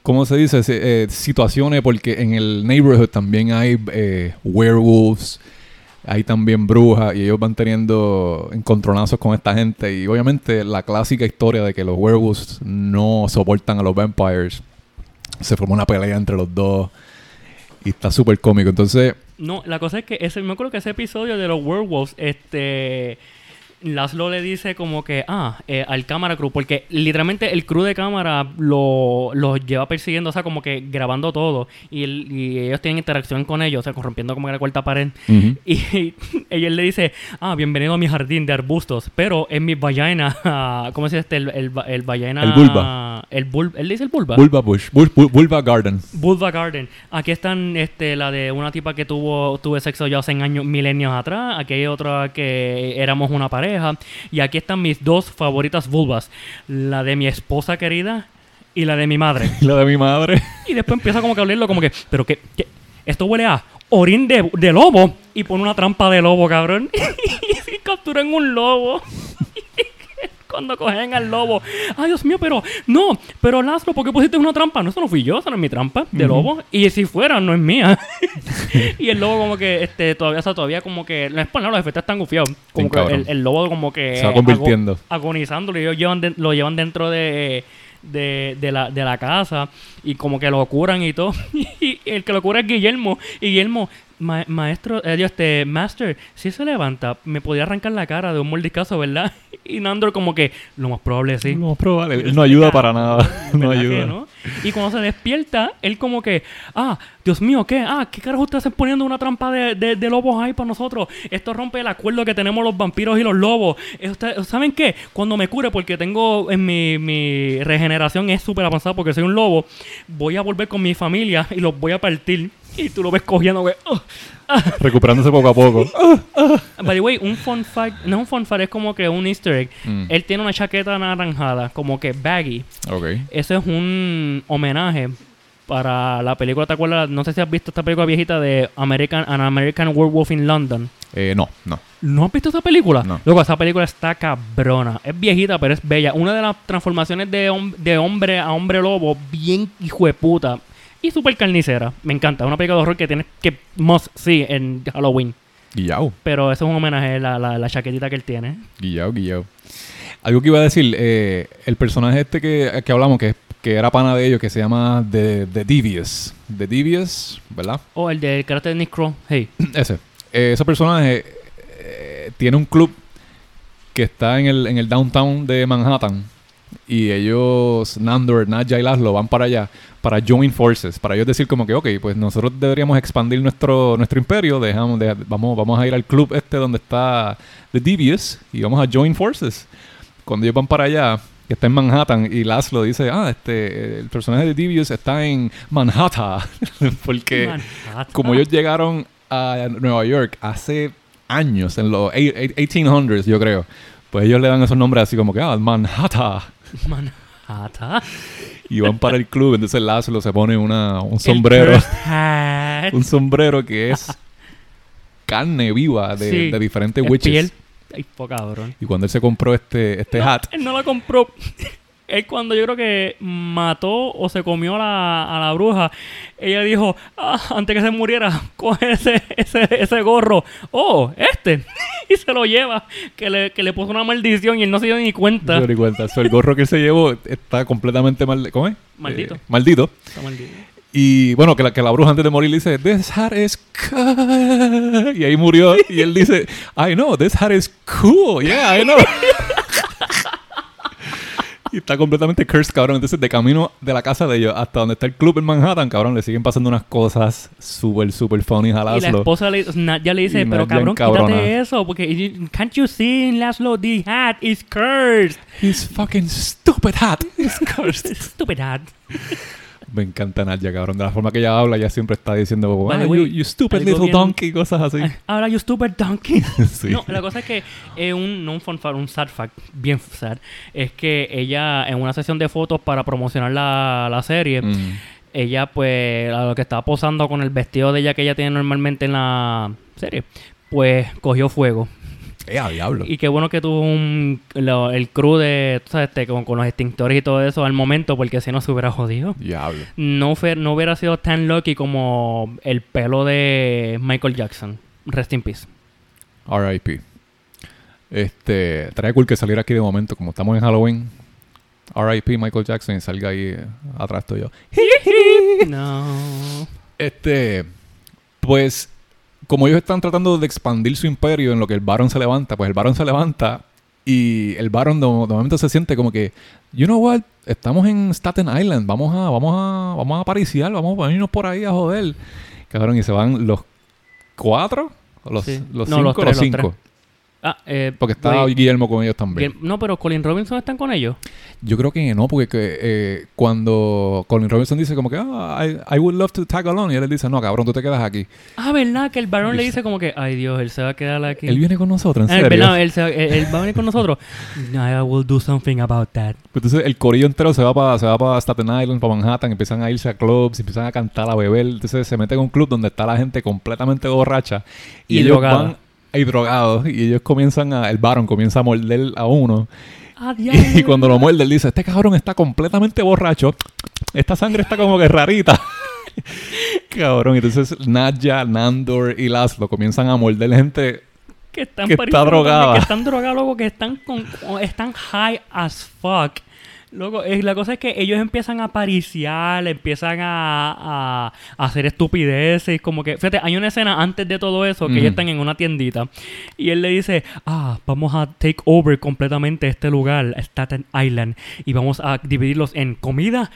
¿cómo se dice? Eh, situaciones porque en el neighborhood también hay eh, werewolves, hay también brujas y ellos van teniendo encontronazos con esta gente. Y obviamente la clásica historia de que los werewolves no soportan a los vampires. Se forma una pelea entre los dos y está súper cómico. Entonces... No, la cosa es que ese, me acuerdo que ese episodio de los werewolves, este. Laszlo le dice como que, ah, eh, al cámara crew, porque literalmente el crew de cámara lo, los lleva persiguiendo, o sea, como que grabando todo, y, el- y ellos tienen interacción con ellos, o sea, corrompiendo como que la cuarta pared, ujú. y ella le dice, ah, bienvenido a mi jardín de arbustos, pero en mi vagina, ¿cómo se dice este? El, el, el vagina... El vulva. El vulva, él le dice el vulva. Vulva Bush, Bul- Bul- Vulva Garden. Vulva Garden. Aquí están este, la de una tipa que tuvo tuve sexo yo hace años, milenios atrás. Aquí hay otra que éramos una pareja. Y aquí están mis dos favoritas vulvas. La de mi esposa querida y la de mi madre. La de mi madre. Y después empieza como que a olerlo como que, pero que, que esto huele a orín de, de lobo. Y pone una trampa de lobo, cabrón. y capturan un lobo. Cuando cogen al lobo. Ay, Dios mío, pero no, pero Lázaro, ¿por qué pusiste una trampa? No, eso no fui yo, eso no es mi trampa de lobo. Y si fuera, no es mía. y el lobo como que este todavía, o sea, todavía como que, no es por nada, los efectos están gufiados. Como que el, el lobo como que... Se va convirtiendo. ago- agonizándolo y ellos llevan de- lo llevan dentro de, de, de la, de la casa y como que lo curan y todo. y el que lo cura es Guillermo. Y Guillermo, ma- maestro, eh, Dios, este, master, si se levanta, me podía arrancar la cara de un mordiscazo, ¿verdad? Y Nandor como que, lo más probable sí. Lo más probable. Él no ayuda para nada. No ¿Verdad ayuda. no? Y cuando se despierta, él como que, ah, Dios mío, ¿qué? Ah, ¿qué carajo ustedes hacen poniendo una trampa de, de- de lobos ahí para nosotros? Esto rompe el acuerdo que tenemos los vampiros y los lobos. Eh, ustedes- ¿Saben qué? Cuando me cure, porque tengo en mi, mi regeneración es súper avanzada porque soy un lobo, voy a volver con mi familia y los voy a partir. Y tú lo ves cogiendo, que, "Ugh". Recuperándose poco a poco. By the way, un fun fact, no es un fun fact, es como que un easter egg. Mm. Él tiene una chaqueta anaranjada, como que baggy. ok. Eso es un homenaje para la película, ¿te acuerdas? No sé si has visto esta película viejita de American, An American Werewolf in London. Eh, no, no. ¿No has visto esa película? No. Luego, esa película está cabrona. Es viejita, pero es bella. Una de las transformaciones de, hom- de hombre a hombre lobo, bien hijo de puta. Y súper carnicera. Me encanta. Es una película de horror que tienes que must see en Halloween. Guillao. Pero eso es un homenaje a la, la, la chaquetita que él tiene. Guillao, guillao. Algo que iba a decir, eh, el personaje este que, que hablamos, que, que era pana de ellos, que se llama The, The Devious. The Devious, ¿verdad? O el del carácter de Nick Kroll. Hey. Ese. Eh, ese personaje eh, tiene un club que está en el, en el downtown de Manhattan. Y ellos, Nandor, Nadja y Laszlo, van para allá para join forces. Para ellos decir como que, ok, pues nosotros deberíamos expandir nuestro, nuestro imperio. Dejamos de- vamos, vamos a ir al club este donde está The Devious y vamos a join forces. Cuando ellos van para allá, que está en Manhattan, y Laszlo dice, ah, este, el personaje de Devious está en Manhattan. Porque Manhattan. como ellos llegaron a Nueva York hace años, en los eight- eight- 1800s, yo creo. Pues ellos le dan esos nombres así como que, ah, Manhattan. Manhattan. Y van para el club, entonces Laszlo se pone una, un El sombrero. un sombrero que es carne viva de, Sí, de diferentes es witches. piel. Ay, po, cabrón. Y cuando él se compró este, este No, hat, Él no la compró. Él cuando yo creo que mató o se comió a la, a la bruja, ella dijo, ah, antes que se muriera, coge ese, ese, ese gorro. Oh, este. y se lo lleva. Que le, que le puso una maldición y él no se dio ni cuenta. no di cuenta. So, el gorro que él se llevó está completamente mal, ¿cómo es? Maldito. Eh, maldito. Está maldito. Y bueno, que la, que la bruja antes de morir le dice, This hat is cool. Y ahí murió. Y él dice, I know, this hat is cool. Yeah, I know. y está completamente cursed, cabrón. Entonces, de camino de la casa de ellos hasta donde está el club en Manhattan, cabrón, le siguen pasando unas cosas súper, súper funny a Y la Laszlo. esposa le, ya le dice, pero cabrón, encabrona. quítate eso, porque can't you see, Laszlo, the hat is cursed. His fucking stupid hat is cursed. Stupid hat. Me encanta Nadia, cabrón. De la forma que ella habla, ella siempre está diciendo, "Ah, you, you stupid little bien- donkey, cosas así. Ahora, you stupid donkey. Sí. No, la cosa es que es un, no un fun fact, un sad fact, bien sad, es que ella en una sesión de fotos para promocionar la, la serie, Mm. ella pues a lo que estaba posando con el vestido de ella que ella tiene normalmente en la serie, pues cogió fuego. Eh, a diablo. Y qué bueno que tuvo un, lo- el crew de, tú sabes, este, con, con los extintores y todo eso al momento, porque si no se hubiera jodido. Diablo. No, fue, no hubiera sido tan lucky como el pelo de Michael Jackson. Rest in peace. R.I.P. Este, trae cool que saliera aquí de momento, como estamos en Halloween. R.I.P. Michael Jackson y salga ahí eh, atrás tuyo. No. Este, pues, como ellos están tratando de expandir su imperio en lo que el Baron se levanta, pues el Baron se levanta y el Baron de, de momento se siente como que, you know what, estamos en Staten Island, vamos a, vamos a, vamos a pariciar, vamos a venirnos por ahí a joder. Cabrón, y se van los cuatro, o los, Sí. los No, cinco, los los, tres, los cinco. Ah, eh, Porque está güey, Guillermo con ellos también. Guillermo- No, pero Colin Robinson están con ellos. Yo creo que no, porque que, eh, cuando Colin Robinson dice como que, ah, I, I would love to tag along, y él le dice, no, cabrón, tú te quedas aquí. Ah, ¿verdad? Que el varón le Dice- como que, ay Dios, él se va a quedar aquí. Él viene con nosotros, en Ah, serio. Él, se va, él- él va a venir con nosotros. I will do something about that. Entonces el corillo entero se va para se va para Staten Island, para Manhattan, empiezan a irse a clubs, empiezan a cantar, a beber. Entonces se meten a un club donde está la gente completamente borracha Y ellos drogada. van y drogados y ellos comienzan a el Baron comienza a morder a uno Ah, y cuando lo muerde él dice, "Este cabrón está completamente borracho. Esta sangre está como que rarita." cabrón, entonces Nadja, Nandor y Laszlo comienzan a morder gente que están que está drogada. Que están drogados, que están con- están high as fuck. Loco, eh, la cosa es que ellos empiezan a pariciar, empiezan a, a- a hacer estupideces, como que, fíjate, hay una escena antes de todo eso que Ujú. ellos están en una tiendita y él le dice, ah, vamos a take over completamente este lugar, Staten Island, y vamos a dividirlos en comida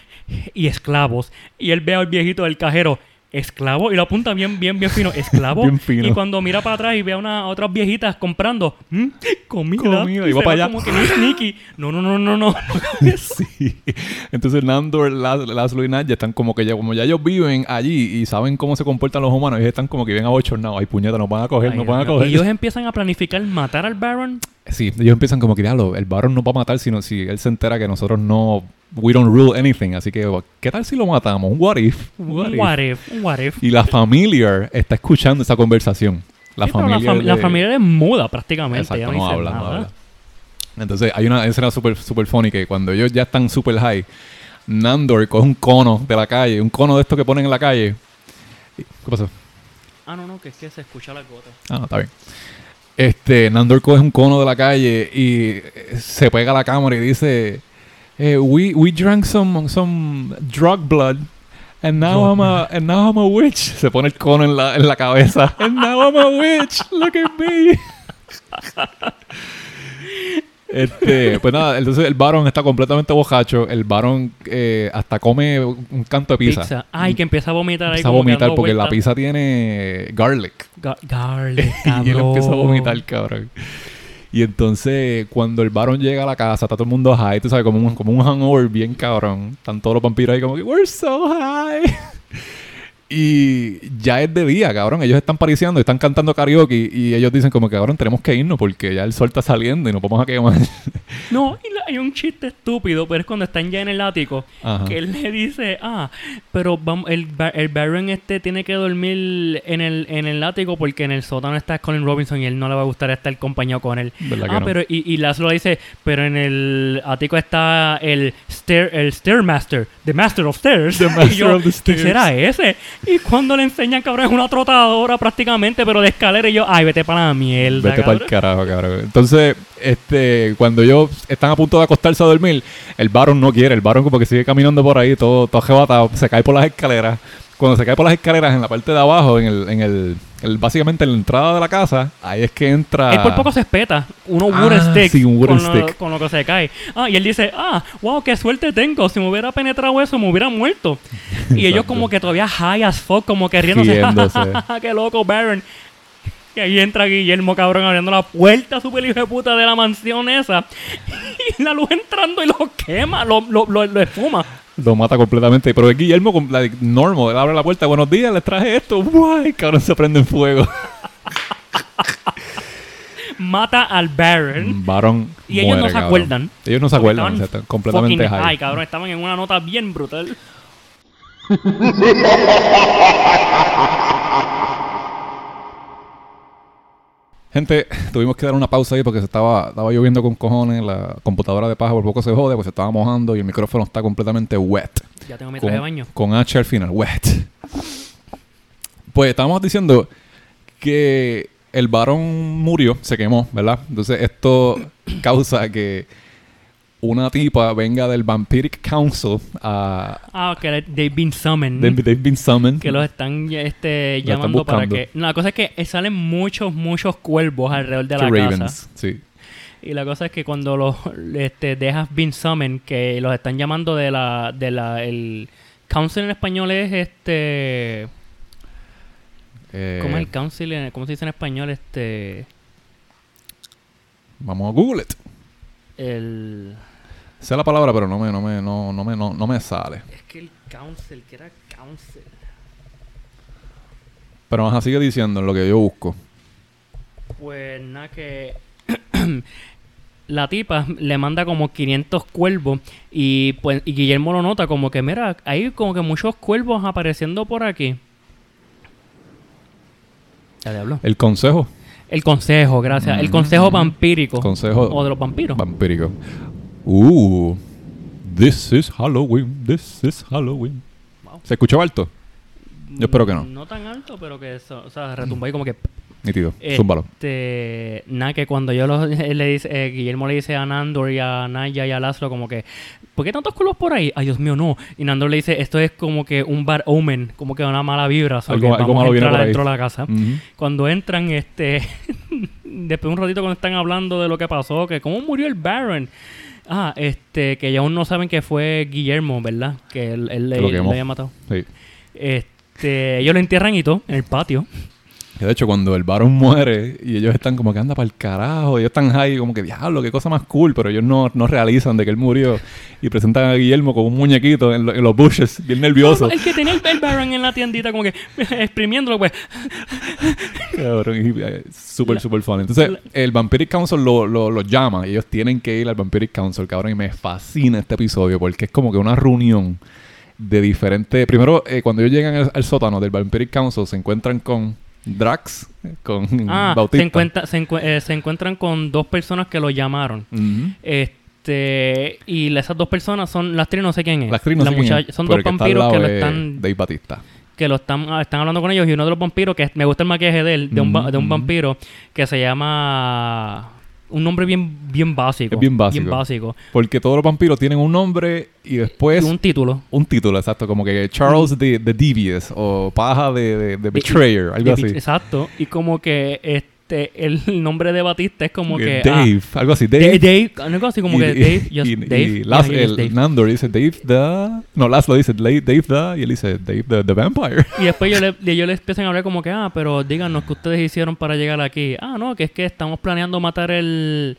y esclavos. Y él ve al viejito del cajero, esclavo, y lo apunta bien, bien, bien fino, esclavo. Bien fino. Y cuando mira para atrás y ve a una, a otras viejitas comprando ¿Mm? comida, Comida, y va para allá. como que muy sneaky. No, no, no, no, no. Sí. Entonces Nandor, Laz- Laszlo y Nadja están como que ya, como ya ellos viven allí y saben cómo se comportan los humanos, ellos están como que bien abochornados. Ay, puñeta, nos van a coger, Ay, nos Dios van a coger. Y ellos empiezan a planificar matar al Baron. Sí, ellos empiezan como que, diablo, el Baron no va a matar sino si él se entera que nosotros no... We don't rule anything. Así que, ¿qué tal si lo matamos? Un what if. What Un what if, un what if. Y la familia está escuchando esa conversación. La Sí, familia... la, fam- la de- familia es muda prácticamente. Exacto, ya no, no habla, no nada. habla. Entonces hay una escena súper super funny que cuando ellos ya están super high, Nandor coge un cono de la calle, un cono de estos que ponen en la calle. ¿Qué pasó? Ah, no, no, que es que se escucha la gota. Ah, no, está bien. Este, Nandor coge un cono de la calle y eh, se pega a la cámara y dice, eh, we, we drank some, some drug blood. And now, I'm a, and now I'm a witch. Se pone el cono en la, en la cabeza. And now I'm a witch. Look at me. Este, pues nada, entonces el Baron está completamente bojacho. El Baron eh, hasta come un canto de pizza. Pizza. Ay, que empieza a vomitar ahí. Empieza a vomitar porque la vueltas. pizza tiene garlic. Ga- garlic, y él empieza a cabrón. vomitar, cabrón. Y entonces, cuando el varón llega a la casa, está todo el mundo high, tú sabes, como un, como un hangover bien cabrón. Están todos los vampiros ahí como que, we're so high. Y ya es de día, cabrón. Ellos están pariciando, están cantando karaoke y ellos dicen como que, cabrón, tenemos que irnos porque ya el sol está saliendo y nos vamos a quemar. No, y la- hay un chiste estúpido, pero es cuando están ya en el ático, Ajá. que él le dice, ah, pero vamos, el, el Baron este tiene que dormir en el, en el ático porque en el sótano está Colin Robinson y él no le va a gustar estar acompañado con él. ¿Verdad que Ah, no? pero, y, y Laszlo dice, pero en el ático está el stair, el Stairmaster, The Master of Stairs. The Master yo, of the ¿Qué Stairs. será ese? Y cuando le enseñan, cabrón, es una trotadora prácticamente, pero de escalera, y yo, ay, vete para la mierda, Vete para el carajo, cabrón. Entonces, este, cuando ellos están a punto de acostarse a dormir, el Baron no quiere. El Baron como que sigue caminando por ahí, todo, todo arrebatado, se cae por las escaleras. Cuando se cae por las escaleras en la parte de abajo, en el, en el, el- básicamente en la entrada de la casa, ahí es que entra. Él por poco se espeta. Uno Ah, wooden stick. sí, un wooden con Lo, stick. con lo que se cae. Ah, y él dice, ah, wow, qué suerte tengo. Si me hubiera penetrado eso, me hubiera muerto. Y ellos como que todavía high as fuck, como que riéndose. Qué loco, Baron. Y ahí entra Guillermo, cabrón, abriendo la puerta super hijo de puta de la mansión esa. Y la luz entrando y lo quema, lo, lo, lo, lo esfuma. Lo mata completamente. Pero es Guillermo, con la normal, él abre la puerta. Buenos días, les traje esto. Guay, cabrón, se prende en fuego. Mata al Baron. Baron. Y ellos no se cabrón. acuerdan. Ellos no se acuerdan. o sea, completamente high. high, cabrón. Estaban en una nota bien brutal. Gente, tuvimos que dar una pausa ahí porque se estaba, estaba lloviendo con cojones. La computadora de paja por poco se jode porque se estaba mojando y el micrófono está completamente wet. Ya tengo mi traje de baño. con H al final, wet. Pues estábamos diciendo que el varón murió, se quemó, ¿verdad? Entonces esto causa que una tipa venga del Vampiric Council a... Ah, que they've been summoned. They've, they've been summoned. que los están este, están llamando para que... No, la cosa es que salen muchos, muchos cuervos alrededor de la casa. Sí. Y la cosa es que cuando los este, have been summoned, que los están llamando de la... De la el council en español es este... Eh, ¿Cómo es el council? en- ¿Cómo se dice en español? Este... Vamos a Google it. El... Sé la palabra, pero no me, no me, no, no me, no, no me sale. Es que el council, que era council. Pero ajá, sigue diciendo en lo que yo busco. Pues nada que la tipa le manda como 500 cuervos y pues y Guillermo lo nota como que mira, hay como que muchos cuervos apareciendo por aquí. Ya le hablo. El consejo. El consejo, gracias. El consejo vampírico. Consejo O de los vampiros. vampírico. Uh, this is Halloween. This is Halloween. Wow. ¿Se escuchó alto? Yo espero que no. No tan alto, pero que eso, o sea, retumba ahí como que Nítido. Este, Zúmbalo. nada, que cuando yo los- le dice, eh, Guillermo le dice a Nandor y a Naya y a Laszlo como que, ¿por qué tantos cuervos por ahí? Ay, Dios mío, no. Y Nandor le dice, esto es como que un bar omen, como que una mala vibra. so Algo- malo viene entrar por ahí. adentro de la casa. Cuando entran, este, después de un ratito cuando están hablando de lo que pasó, que cómo murió el Baron. Ah, este, que ya aún no saben que fue Guillermo, ¿verdad? Que él, él le, había matado. Sí. Este, ellos lo entierran y todo en el patio. De hecho, cuando el varón muere y ellos están como que anda para el carajo, ellos están high, como que diablo, qué cosa más cool, pero ellos no, no realizan de que él murió y presentan a Guillermo con un muñequito en, lo- en los bushes, bien nervioso. El que tenía el, el Baron en la tiendita, como que exprimiéndolo, pues. Cabrón, eh, Súper, súper funny. Entonces, la- el Vampiric Council lo, lo, lo llama ellos tienen que ir al Vampiric Council, cabrón. Y me fascina este episodio porque es como que una reunión de diferentes. Primero, eh, cuando ellos llegan al, al sótano del Vampiric Council, se encuentran con Drax, con Ah, Bautista. se, encuentra, se, encu- eh, se encuentran con dos personas que lo llamaron. Este. Y la- esas dos personas son. La actriz no sé quién es. La actriz no sé quién es, Son dos vampiros que lo es están. Dave Batista. Que lo están, están hablando con ellos. Y uno de los vampiros, que me gusta el maquillaje de él, de, un, de un vampiro, que se llama. Un nombre bien, bien básico. Es bien básico. Bien básico. Porque todos los vampiros tienen un nombre y después y un título. un título, exacto. Como que Charles the, the Devious o Paja de, de, de Betrayer, algo De- así. Exacto. Y como que este el nombre de Batista es como que. ah, Dave, algo así. Da- Dave. Dave, algo así como Y- que Dave, just y- Dave. y yeah, el Dave. Nandor dice Dave the... No, Laszlo dice Dave, Dave the... Y él dice Dave the, the Vampire. Y después yo le, ellos le empiezan a hablar como que, ah, pero díganos qué ustedes hicieron para llegar aquí. Ah, no, que es que estamos planeando matar el,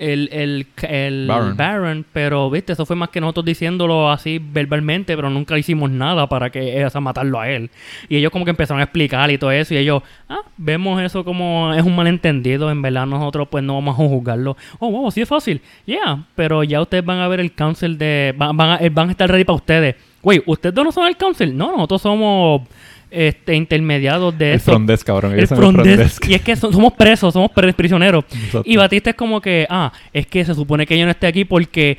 el, el, el Baron. Baron. pero viste, eso fue más que nosotros diciéndolo así verbalmente, pero nunca hicimos nada para que eh, o sea, matarlo a él. Y ellos como que empezaron a explicar y todo eso, y ellos, ah, vemos eso como es un malentendido, en verdad nosotros pues no vamos a juzgarlo. Oh, wow, sí es fácil. Yeah, pero ya ustedes van a ver el council de, van, van a, eh, van a estar ready para ustedes. Güey, ¿ustedes no son el council? No, nosotros somos este intermediados de El front desk, cabrón. El front front desk. desk. Y es que so- somos presos, somos prisioneros. Exacto. Y Batista es como que, ah, es que se supone que yo no esté aquí porque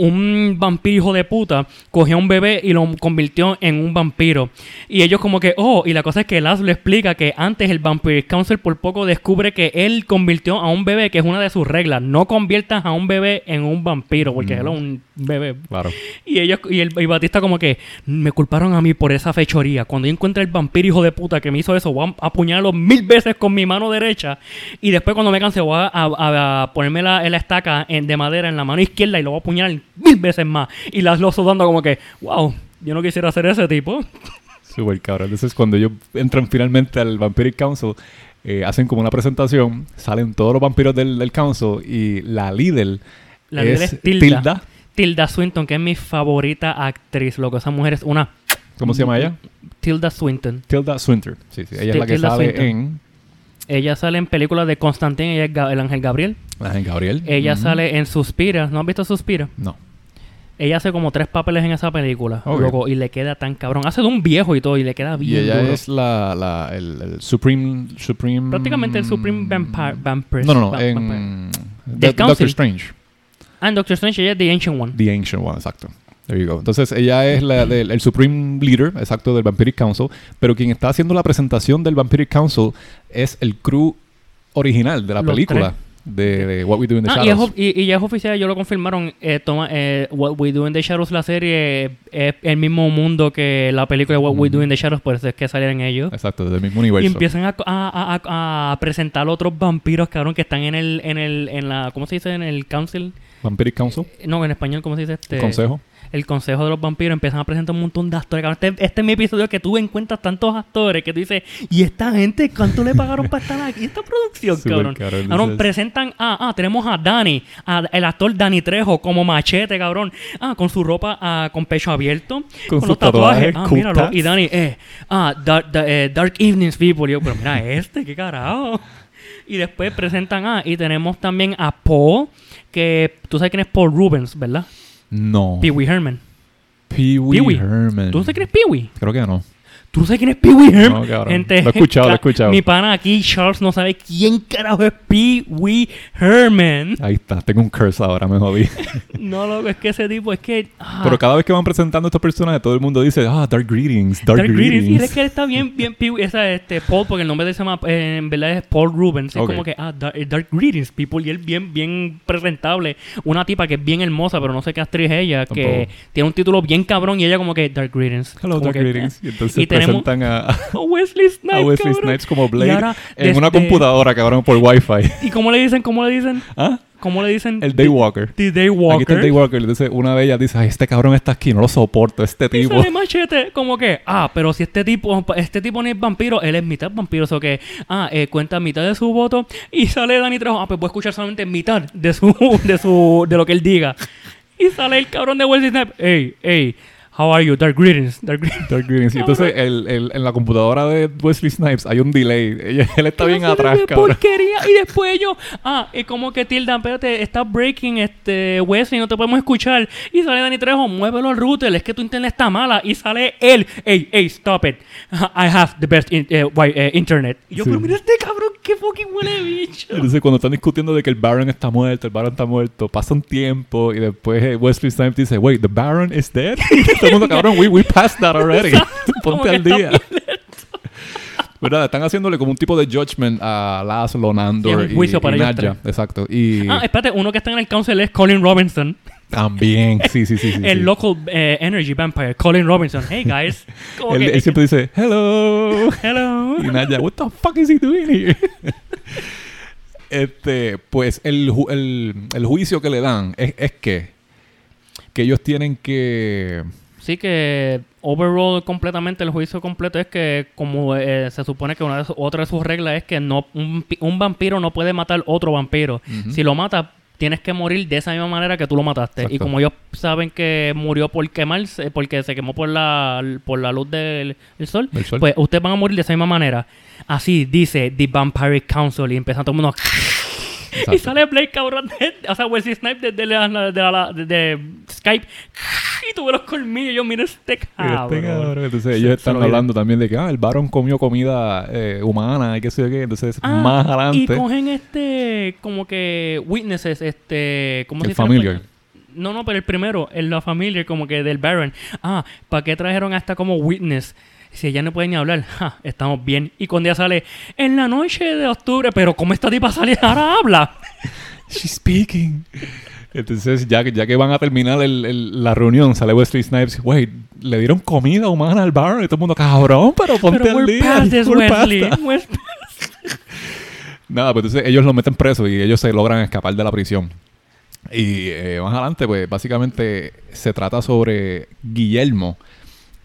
un vampiro hijo de puta cogió a un bebé y lo convirtió en un vampiro. Y ellos como que, oh, y la cosa es que Laz le explica que antes el Vampire Council por poco descubre que él convirtió a un bebé, que es una de sus reglas. No conviertas a un bebé en un vampiro, porque él es un bebé. Claro. Y ellos y, el, y Batista como que me culparon a mí por esa fechoría. Cuando yo encuentre el vampiro hijo de puta que me hizo eso, voy a apuñalarlo mil veces con mi mano derecha. Y después cuando me canse voy a, a- a ponerme la, la estaca en- de madera en la mano izquierda y lo voy a apuñalar mil veces más. Y las lo sudando como que, wow, yo no quisiera ser ese tipo. Súper cabrón. Entonces, cuando ellos entran finalmente al Vampiric Council, eh, hacen como una presentación, salen todos los vampiros del, del Council y la líder La es, líder es Tilda. Tilda. Tilda Swinton, que es mi favorita actriz, loco. Esa mujer es una... ¿Cómo se llama ella? Tilda Swinton. Tilda Swinton. Sí, sí. Ella es la que Tilda sale Swinton. en Ella sale en películas de Constantine, ella es Ga- el Ángel Gabriel. La en Gabriel. Ella sale en Suspira. ¿No has visto Suspira? No. Ella hace como tres papeles en esa película, Ok. loco, y le queda tan cabrón. Hace de un viejo y todo, y le queda Y bien ella duro. es la, la el, el Supreme, Supreme... Prácticamente el Supreme Vampire. Vampire No, no, no. Va- En Vampire. Council. Doctor Strange. Ah, en Doctor Strange ella es The Ancient One. The Ancient One, exacto. There you go. Entonces, ella es la del el Supreme Leader, exacto, del Vampiric Council. Pero quien está haciendo la presentación del Vampiric Council es el crew original de la Los película. De, de What We Do in the Ah, y, es Shadows. y, y ya es oficial, yo lo confirmaron. Eh, toma, eh, What We Do in the Shadows, la serie, es el mismo mundo que la película de What We Do in the Shadows, por eso es que salieron ellos. Exacto, del mismo universo. Y empiezan a, a, a- a- a presentar otros vampiros, cabrón, que están en el, en el, en la, ¿cómo se dice? En el council. Vampiric Council, No, en español, ¿cómo se dice? Este, el consejo. El consejo de los vampiros empiezan a presentar un montón de actores. Este, este es mi episodio que tú encuentras tantos actores que tú dices, ¿y esta gente cuánto le pagaron para estar aquí? Esta producción, Súper cabrón. cabrón, Cabrón, entonces- presentan, ah, ah, tenemos a Dani, a- el actor Dani Trejo como machete, cabrón. Ah, con su ropa ah, con pecho abierto, Con con, los tatuajes. tatuajes, Ah, míralo. Y Dani, eh, ah, Dark, da- eh, Dark Evenings People. Y yo, pero mira este, qué carajo. Y después presentan, ah, y tenemos también a Paul, que tú sabes quién es Paul Rubens, ¿verdad? No. Pee Wee Herman. Pee Wee Pee-wee. Herman. ¿Tú no sabes quién es Pee Wee? Creo que no. ¿Tú no sabes quién es Pee Wee Herman? No, cabrón. Gente, Lo he escuchado, lo he escuchado. Mi pana aquí, Charles, no sabe quién carajo es Pee Wee Herman. Ahí está, tengo un curse ahora, me jodí. No, loco, es que ese tipo es que... ah, Pero cada vez que van presentando a estos personajes, todo el mundo dice, ah, Dark Greetings, Dark, Dark Greetings. Greetings. Y es que él está bien, bien Pee Wee, esa, este, Paul, porque el nombre de él se llama, eh, en verdad es Paul Rubens. Es como que, ah, Dark, Dark Greetings, people. Y él bien, bien presentable. Una tipa que es bien hermosa, pero no sé qué actriz es ella, que tiene un título bien cabrón y ella como que, Dark Greetings. Hello, Como Dark que, Greetings. Y entonces y tenemos- presentan a, a a Wesley Snipes, Wesley cabrón. Snipes como Y Blade ahora, en una desde- computadora, cabrón, por Wi-Fi. ¿Y cómo le dicen? ¿Cómo le dicen? ¿Ah? ¿Cómo le dicen? El Daywalker. The Aquí está Daywalker. el Daywalker. Entonces, una de ellas dice, ay, este cabrón está aquí, no lo soporto, este Y tipo. sale machete, como que, ah, pero si este tipo, este tipo no es vampiro, él es mitad vampiro, o que, ah, eh, cuenta mitad de su voto y sale Dani Trejo, ah, pues voy a escuchar solamente mitad de su, de su, de lo que él diga. Y sale el cabrón de Wesley Snipes, hey, hey, how are you? Dark greetings, dark greetings. Dark Greetings. Y entonces, el, el- en la computadora de Wesley Snipes hay un delay. Él está bien atrás, de cabrón. porquería. Y después yo, ah, es como que Tilda, espérate, está breaking, este, Wesley, no te podemos escuchar. Y sale Dani Trejo, muévelo al router, es que tu internet está mala. Y sale él, hey, hey, stop it. I have the best in- eh, wi- eh, internet. Y yo, Sí. pero mira este cabrón, qué fucking huele bicho. Entonces, cuando están discutiendo de que el Baron está muerto, el Baron está muerto, pasa un tiempo y después eh, Wesley Snipes dice, wait, the Baron is dead. Y todo el mundo, cabrón, we, we passed that already. Ponte al día. ¿Verdad? Están haciéndole como un tipo de judgment a Laszlo, Nandor Sí, un y, juicio y para Nadja. Exacto. Y Ah, espérate, uno que está en el council es Colin Robinson, también, sí, sí, sí. sí, el sí. local eh, energy vampire, Colin Robinson. Hey, guys. Él, siempre dice, hello. Hello. Y Nadja, what the fuck is he doing here? este, pues el, ju- el, el juicio que le dan es, es que, que ellos tienen que... Sí que overall completamente el juicio completo es que como eh, se supone que una de su- otra de sus reglas es que no un, un vampiro no puede matar otro vampiro. Si lo mata tienes que morir de esa misma manera que tú lo mataste. Y como ellos saben que murió por quemarse, porque se quemó por la, por la luz del, del sol, Del sol. pues ustedes van a morir de esa misma manera. Así dice The Vampire Council y empieza todo el mundo... Y sale Blake cabrón, o sea, Wesley Snipes desde la, de, la- de- de Skype. Y tuve los colmillos. Yo, mira este cabrón. Este cabrón. Entonces ellos están hablando también de que ah, el varón comió comida eh, humana y qué sé yo qué. Entonces, Ah, más Y adelante, cogen este, como que witnesses, este, ¿cómo El se dice? No, no, pero el primero, el la familia, como que del Baron. Ah, ¿para qué trajeron hasta como witness? Si ella no puede ni hablar, ja, estamos bien. Y cuando ella sale, en la noche de octubre, pero ¿cómo esta tipa sale? Ahora habla. she's speaking. Entonces, ya, que- ya que van a terminar el- el- la reunión, sale Wesley Snipes. Wait, le dieron comida humana al bar. Y todo el mundo, cabrón, pero ponte Pero al día. this, Wesley. that". We're- Nada, pues entonces ellos lo meten preso y ellos se logran escapar de la prisión. Y eh, más adelante, pues básicamente se trata sobre Guillermo,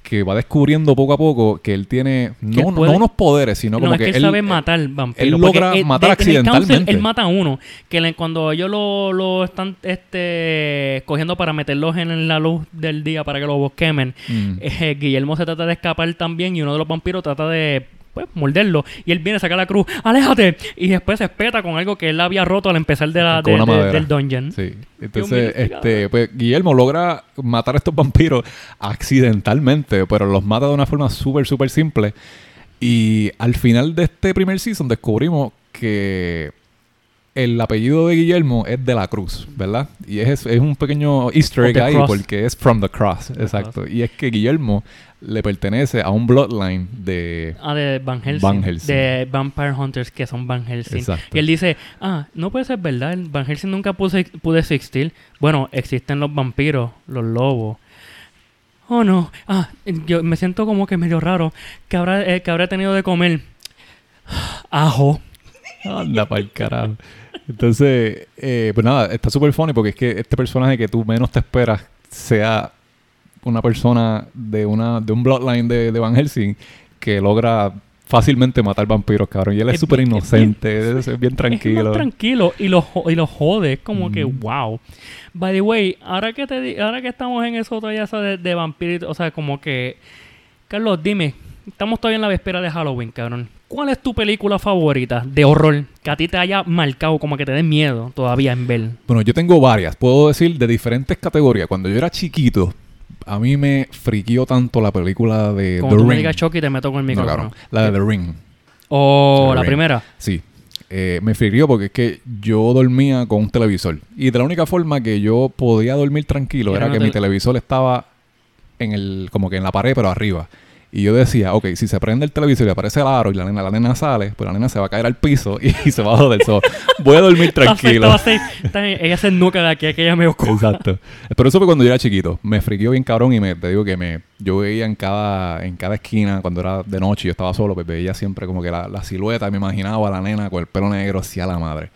que va descubriendo poco a poco que él tiene Que no, no puede- unos poderes, sino No, como es que él, sabe matar vampiros. él logra él- matar de- council, accidentalmente. él mata a uno. Que le- cuando ellos lo, lo están este, cogiendo para meterlos en la luz del día para que los quemen, Mm. eh, Guillermo se trata de escapar también y uno de los vampiros trata de pues, morderlo. Y él viene a sacar la cruz, ¡aléjate! Y después se espeta con algo que él había roto al empezar de la, de- de- del dungeon. Sí. Entonces, este, pues Guillermo logra matar a estos vampiros accidentalmente, pero los mata de una forma súper, súper simple. Y al final de este primer season descubrimos que el apellido de Guillermo es de la Cruz, ¿verdad? Y es, es un pequeño easter egg ahí porque es from the cross, exacto. Y es que Guillermo le pertenece a un bloodline de... Ah, de Van Helsing. Van Helsing. De Vampire Hunters, que son Van Helsing. Exacto. Y él dice, ah, no puede ser verdad, Van Helsing nunca pudo, pudo existir. Bueno, existen los vampiros, los lobos. Oh, no. Ah, yo me siento como que medio raro. ¿Qué habrá, eh, que habrá tenido de comer? Ajo. Anda para el carajo. Entonces, eh, pues nada, está súper funny porque es que este personaje que tú menos te esperas sea una persona de una de un bloodline de, de Van Helsing que logra fácilmente matar vampiros, cabrón. Y él es Es súper es inocente, es, es bien Es tranquilo. más tranquilo y lo, y lo jode. Es como que, wow. By the way, ahora que, te, ahora que estamos en eso todavía de, de vampiritos, o sea, como que... Carlos, dime, estamos todavía en la víspera de Halloween, cabrón. ¿Cuál es tu película favorita de horror que a ti te haya marcado, como que te dé miedo todavía en ver? Bueno, yo tengo varias, puedo decir, de diferentes categorías. Cuando yo era chiquito, a mí me friqueó tanto la película de Como The tú me Ring. digas Chucky, te meto con el no, micrófono. la de The Ring. O The la Ring. primera. Sí. Eh, me friqueó porque es que yo dormía con un televisor. Y de la única forma que yo podía dormir tranquilo Era que mi televisor estaba en el, como que en la pared, pero arriba. Y yo decía, ok, si se prende el televisor y aparece el aro y la nena, la nena sale, pues la nena se va a caer al piso y, se va a joder. So, voy a dormir tranquilo. Ella se nuca de aquí, que ella me ocupa. Exacto. Pero eso fue cuando yo era chiquito. Me friqueó bien cabrón y me, te digo que me, yo veía en cada, en cada esquina, cuando era de noche y yo estaba solo, pues veía siempre como que la, la silueta, me imaginaba a la nena con el pelo negro hacia la madre.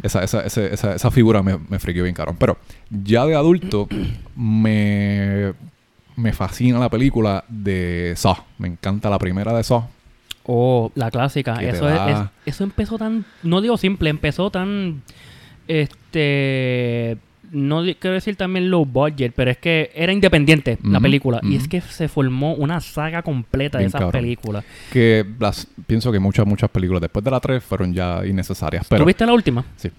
Esa, esa, esa, esa, esa figura me, me friqueó bien cabrón. Pero ya de adulto me, me fascina la película de Saw. Me encanta la primera de Saw. Oh, la clásica. Eso, es, eso empezó tan, no digo simple, empezó tan, este, no quiero decir también low budget, pero es que era independiente la película. Y es que se formó una saga completa de esas cabrón. películas. Que las, pienso que muchas, muchas películas después de la 3 fueron ya innecesarias. Pero, ¿Tú viste la última? Sí.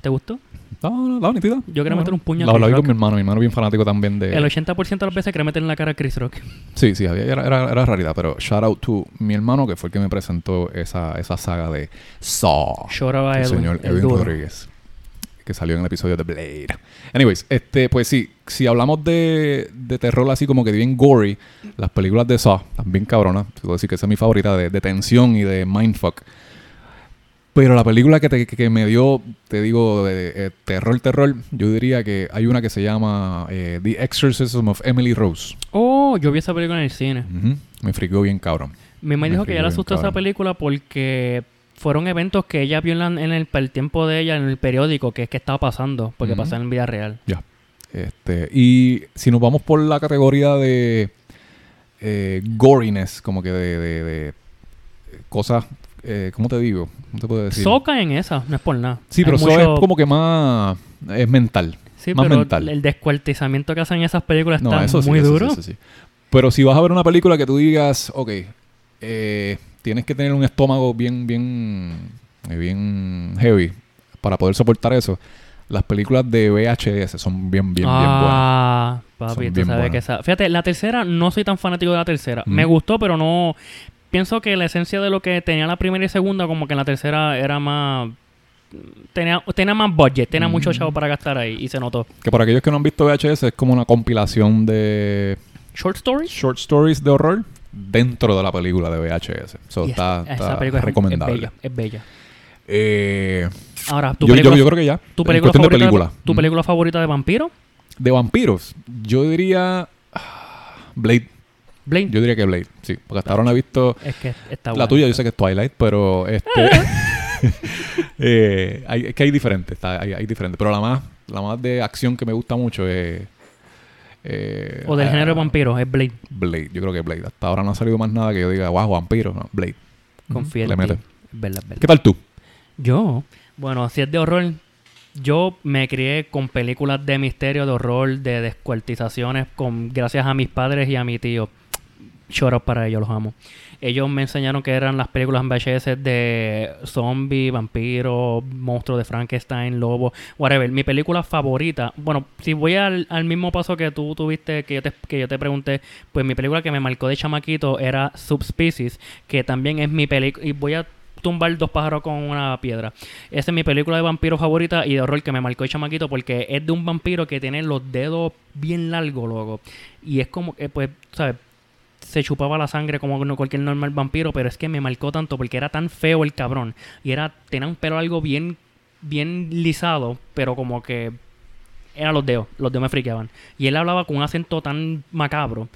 ¿Te gustó? No, no, la. Yo quería meter un puño a La, Chris vi con mi hermano. Mi hermano bien fanático también de... El 80% de las veces quería meter en la cara a Chris Rock. Sí, sí, había, era, era, era raridad, pero shout out to mi hermano que fue el que me presentó esa, esa saga de Saw. El Edwin, señor el Edwin duro. Rodríguez, que salió en el episodio de Blade. Anyways, este, pues sí, si hablamos de, de terror así como que bien gory, las películas de Saw, también cabronas, puedo decir que esa es mi favorita, de, de tensión y de mindfuck. Pero la película que, te- que- me dio, te digo, de, eh, terror, terror, yo diría que hay una que se llama eh, The Exorcism of Emily Rose. Oh, yo vi esa película en el cine. Me friqueó bien cabrón. Mi mamá Me dijo que ella le asustó esa película porque fueron eventos que ella vio en, la- en el, el tiempo de ella en el periódico que es que estaba pasando, porque pasaba en vida real. Ya. Este, y si nos vamos por la categoría de eh, goriness, como que de, de- de cosas eh, ¿cómo te digo? ¿Cómo te puedo decir? Soca en esa, no es por nada. sí, pero eso mucho- es como que más... Es mental. Sí, más pero mental. el descuartizamiento que hacen en esas películas está eso sí, muy eso sí, duro. eso sí. Pero si vas a ver una película que tú digas, ok, eh, tienes que tener un estómago bien, bien, eh, bien heavy para poder soportar eso. Las películas de VHS son bien, bien, bien buenas. ah, papi, Son tú bien sabes buenas. que esa... Fíjate, la tercera, no soy tan fanático de la tercera. Mm. Me gustó, pero no... Pienso que la esencia de lo que tenía la primera y segunda, como que en la tercera era más... Tenía, tenía más budget, tenía Mm. mucho chavo para gastar ahí y se notó. Que para aquellos que no han visto VHS es como una compilación de Short Stories. short stories de horror dentro de la película de VHS. So, está, esa- está esa película es- recomendable. Es bella, es bella. Eh, Ahora, tu yo, película, yo creo que ya. tu película de favorita, película. ¿Tu Mm. película favorita de vampiro? De vampiros, yo diría ah, Blade. Blade. Yo diría que Blade, sí. Porque hasta ahora no he visto es que está la tuya, yo sé que es Twilight, pero este eh, hay, es que hay diferentes, está- hay, hay diferentes. Pero la más, la más de acción que me gusta mucho es eh, O del ah, género de vampiro, es Blade. Blade, yo creo que Blade. Hasta ahora no ha salido más nada que yo diga, wow, vampiro, no, Blade. Confía en ti. verdad, verdad. ¿Qué tal tú? Yo, bueno, si es de horror, yo me crié con películas de misterio, de horror, de descuartizaciones, con, gracias a mis padres y a mi tío. Shout out para ellos, los amo. Ellos me enseñaron que eran las películas en VHS de zombie, vampiro, monstruo de Frankenstein, lobo, whatever. Mi película favorita, bueno, si voy al, al mismo paso que tú tuviste, que yo, te, que yo te pregunté, pues mi película que me marcó de chamaquito era Subspecies, que también es mi película, y voy a tumbar dos pájaros con una piedra. Esa es mi película de vampiro favorita y de horror que me marcó de chamaquito porque es de un vampiro que tiene los dedos bien largos, loco. Y es como que, pues, ¿sabes? Se chupaba la sangre como cualquier normal vampiro, pero es que me marcó tanto porque era tan feo el cabrón. Y era, tenía un pelo algo bien, bien lisado, pero como que eran los dedos, los dedos me friqueaban. Y él hablaba con un acento tan macabro.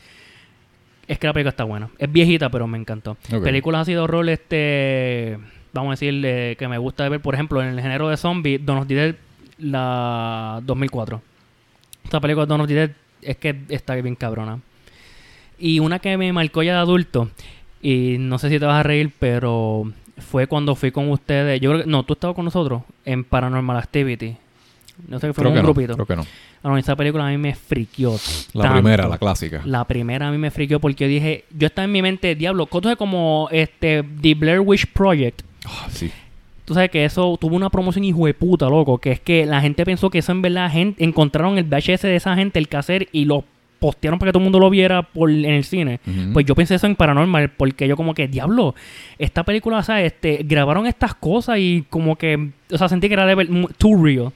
Es que la película está buena. Es viejita, pero me encantó. Ok. Películas así de horror, este. Vamos a decir eh, que me gusta ver, por ejemplo, en el género de zombie, Dawn of the Dead, la 2004. Esta película de Dawn of the Dead es que está bien cabrona. Y una que me marcó ya de adulto, y no sé si te vas a reír, pero fue cuando fui con ustedes. Yo creo que. No, tú estabas con nosotros en Paranormal Activity. No sé, fuimos que un no, grupito. creo que no. Ah, no, esa película a mí me friqueó. La tanto. primera, la clásica. La primera a mí me friqueó porque yo dije, yo estaba en mi mente, diablo, cosas es como este The Blair Witch Project. Ah, sí. Tú sabes que eso tuvo una promoción hijo de puta, loco, que es que la gente pensó que eso en verdad gente, encontraron el VHS de esa gente, el cassette, y lo postearon para que todo el mundo lo viera por, en el cine. Ujú. Pues yo pensé eso en Paranormal, porque yo como que, diablo, esta película, ¿sabes? Este, grabaron estas cosas y como que, o sea, sentí que era de too real.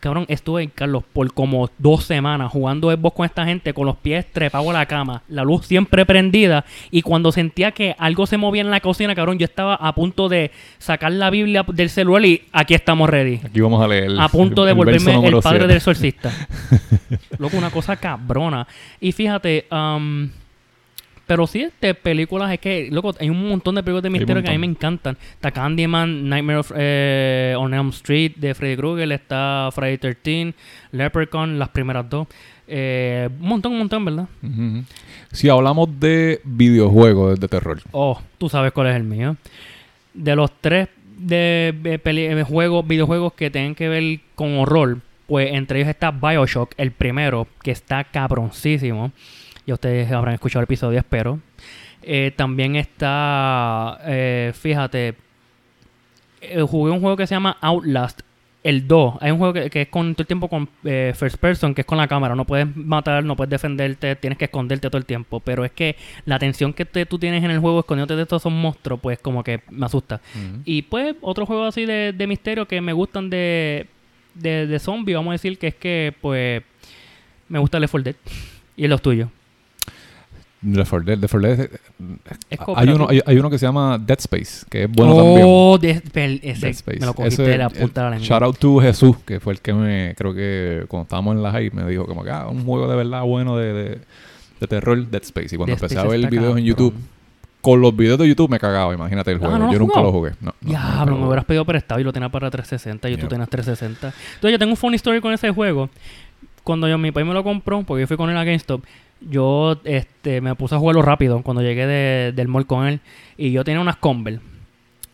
Cabrón, estuve, Carlos, por como dos semanas jugando Xbox con esta gente, con los pies trepados a la cama, la luz siempre prendida, y cuando sentía que algo se movía en la cocina, cabrón, yo estaba a punto de sacar la Biblia del celular y aquí estamos ready. Aquí vamos a leer. A punto de el volverme el padre del exorcista. Loco, una cosa cabrona. Y fíjate, am, pero sí, este, películas es que, loco, hay un montón de películas de misterio que a mí me encantan. Está Candyman, Nightmare of, eh, on Elm Street de Freddy Krueger, está Friday 13, Leprechaun, las primeras dos. Eh, un montón, un montón, ¿verdad? Si hablamos de videojuegos de terror. Oh, tú sabes cuál es el mío. De los tres de, de peli- de juegos, videojuegos que tienen que ver con horror, pues entre ellos está Bioshock, el primero, que está cabroncísimo. Ya ustedes habrán escuchado el episodio, espero. Eh, también está, eh, fíjate, eh, jugué un juego que se llama Outlast, el 2. Hay un juego que, que es con todo el tiempo con eh, first person, que es con la cámara. No puedes matar, no puedes defenderte, tienes que esconderte todo el tiempo. Pero es que la tensión que te- tú tienes en el juego escondiéndote de estos son monstruos, pues como que me asusta. Y pues otros juegos así de, de misterio que me gustan de, de, de zombie, vamos a decir que es que pues me gusta 4 Dead. Y es los tuyos. Left 4 Dead, Left 4 Dead, Es hay, uno, hay, hay uno que se llama Dead Space, que es bueno también. oh, de- ese, Dead Space. me lo cogiste Ese- de la punta de la lengua. Shout out to Jesús, que fue el que me, creo que cuando estábamos en la high, me dijo como que, ah, un juego de verdad bueno de, de, de terror, Dead Space. Y cuando Dead empecé a ver videos en YouTube, con los videos de YouTube me cagaba, imagínate el Ah, juego. ¿no lo Yo nunca lo jugué. No, no, nunca Diablo, lo me hubieras pedido prestado y lo tenía para 360 y tú tenías 360. Entonces yo tengo un funny story con ese juego. Cuando yo, mi país me lo compró, porque yo fui con él a GameStop, yo este, me puse a jugarlo rápido cuando llegué de- del mall con él. Y yo tenía unas Converse.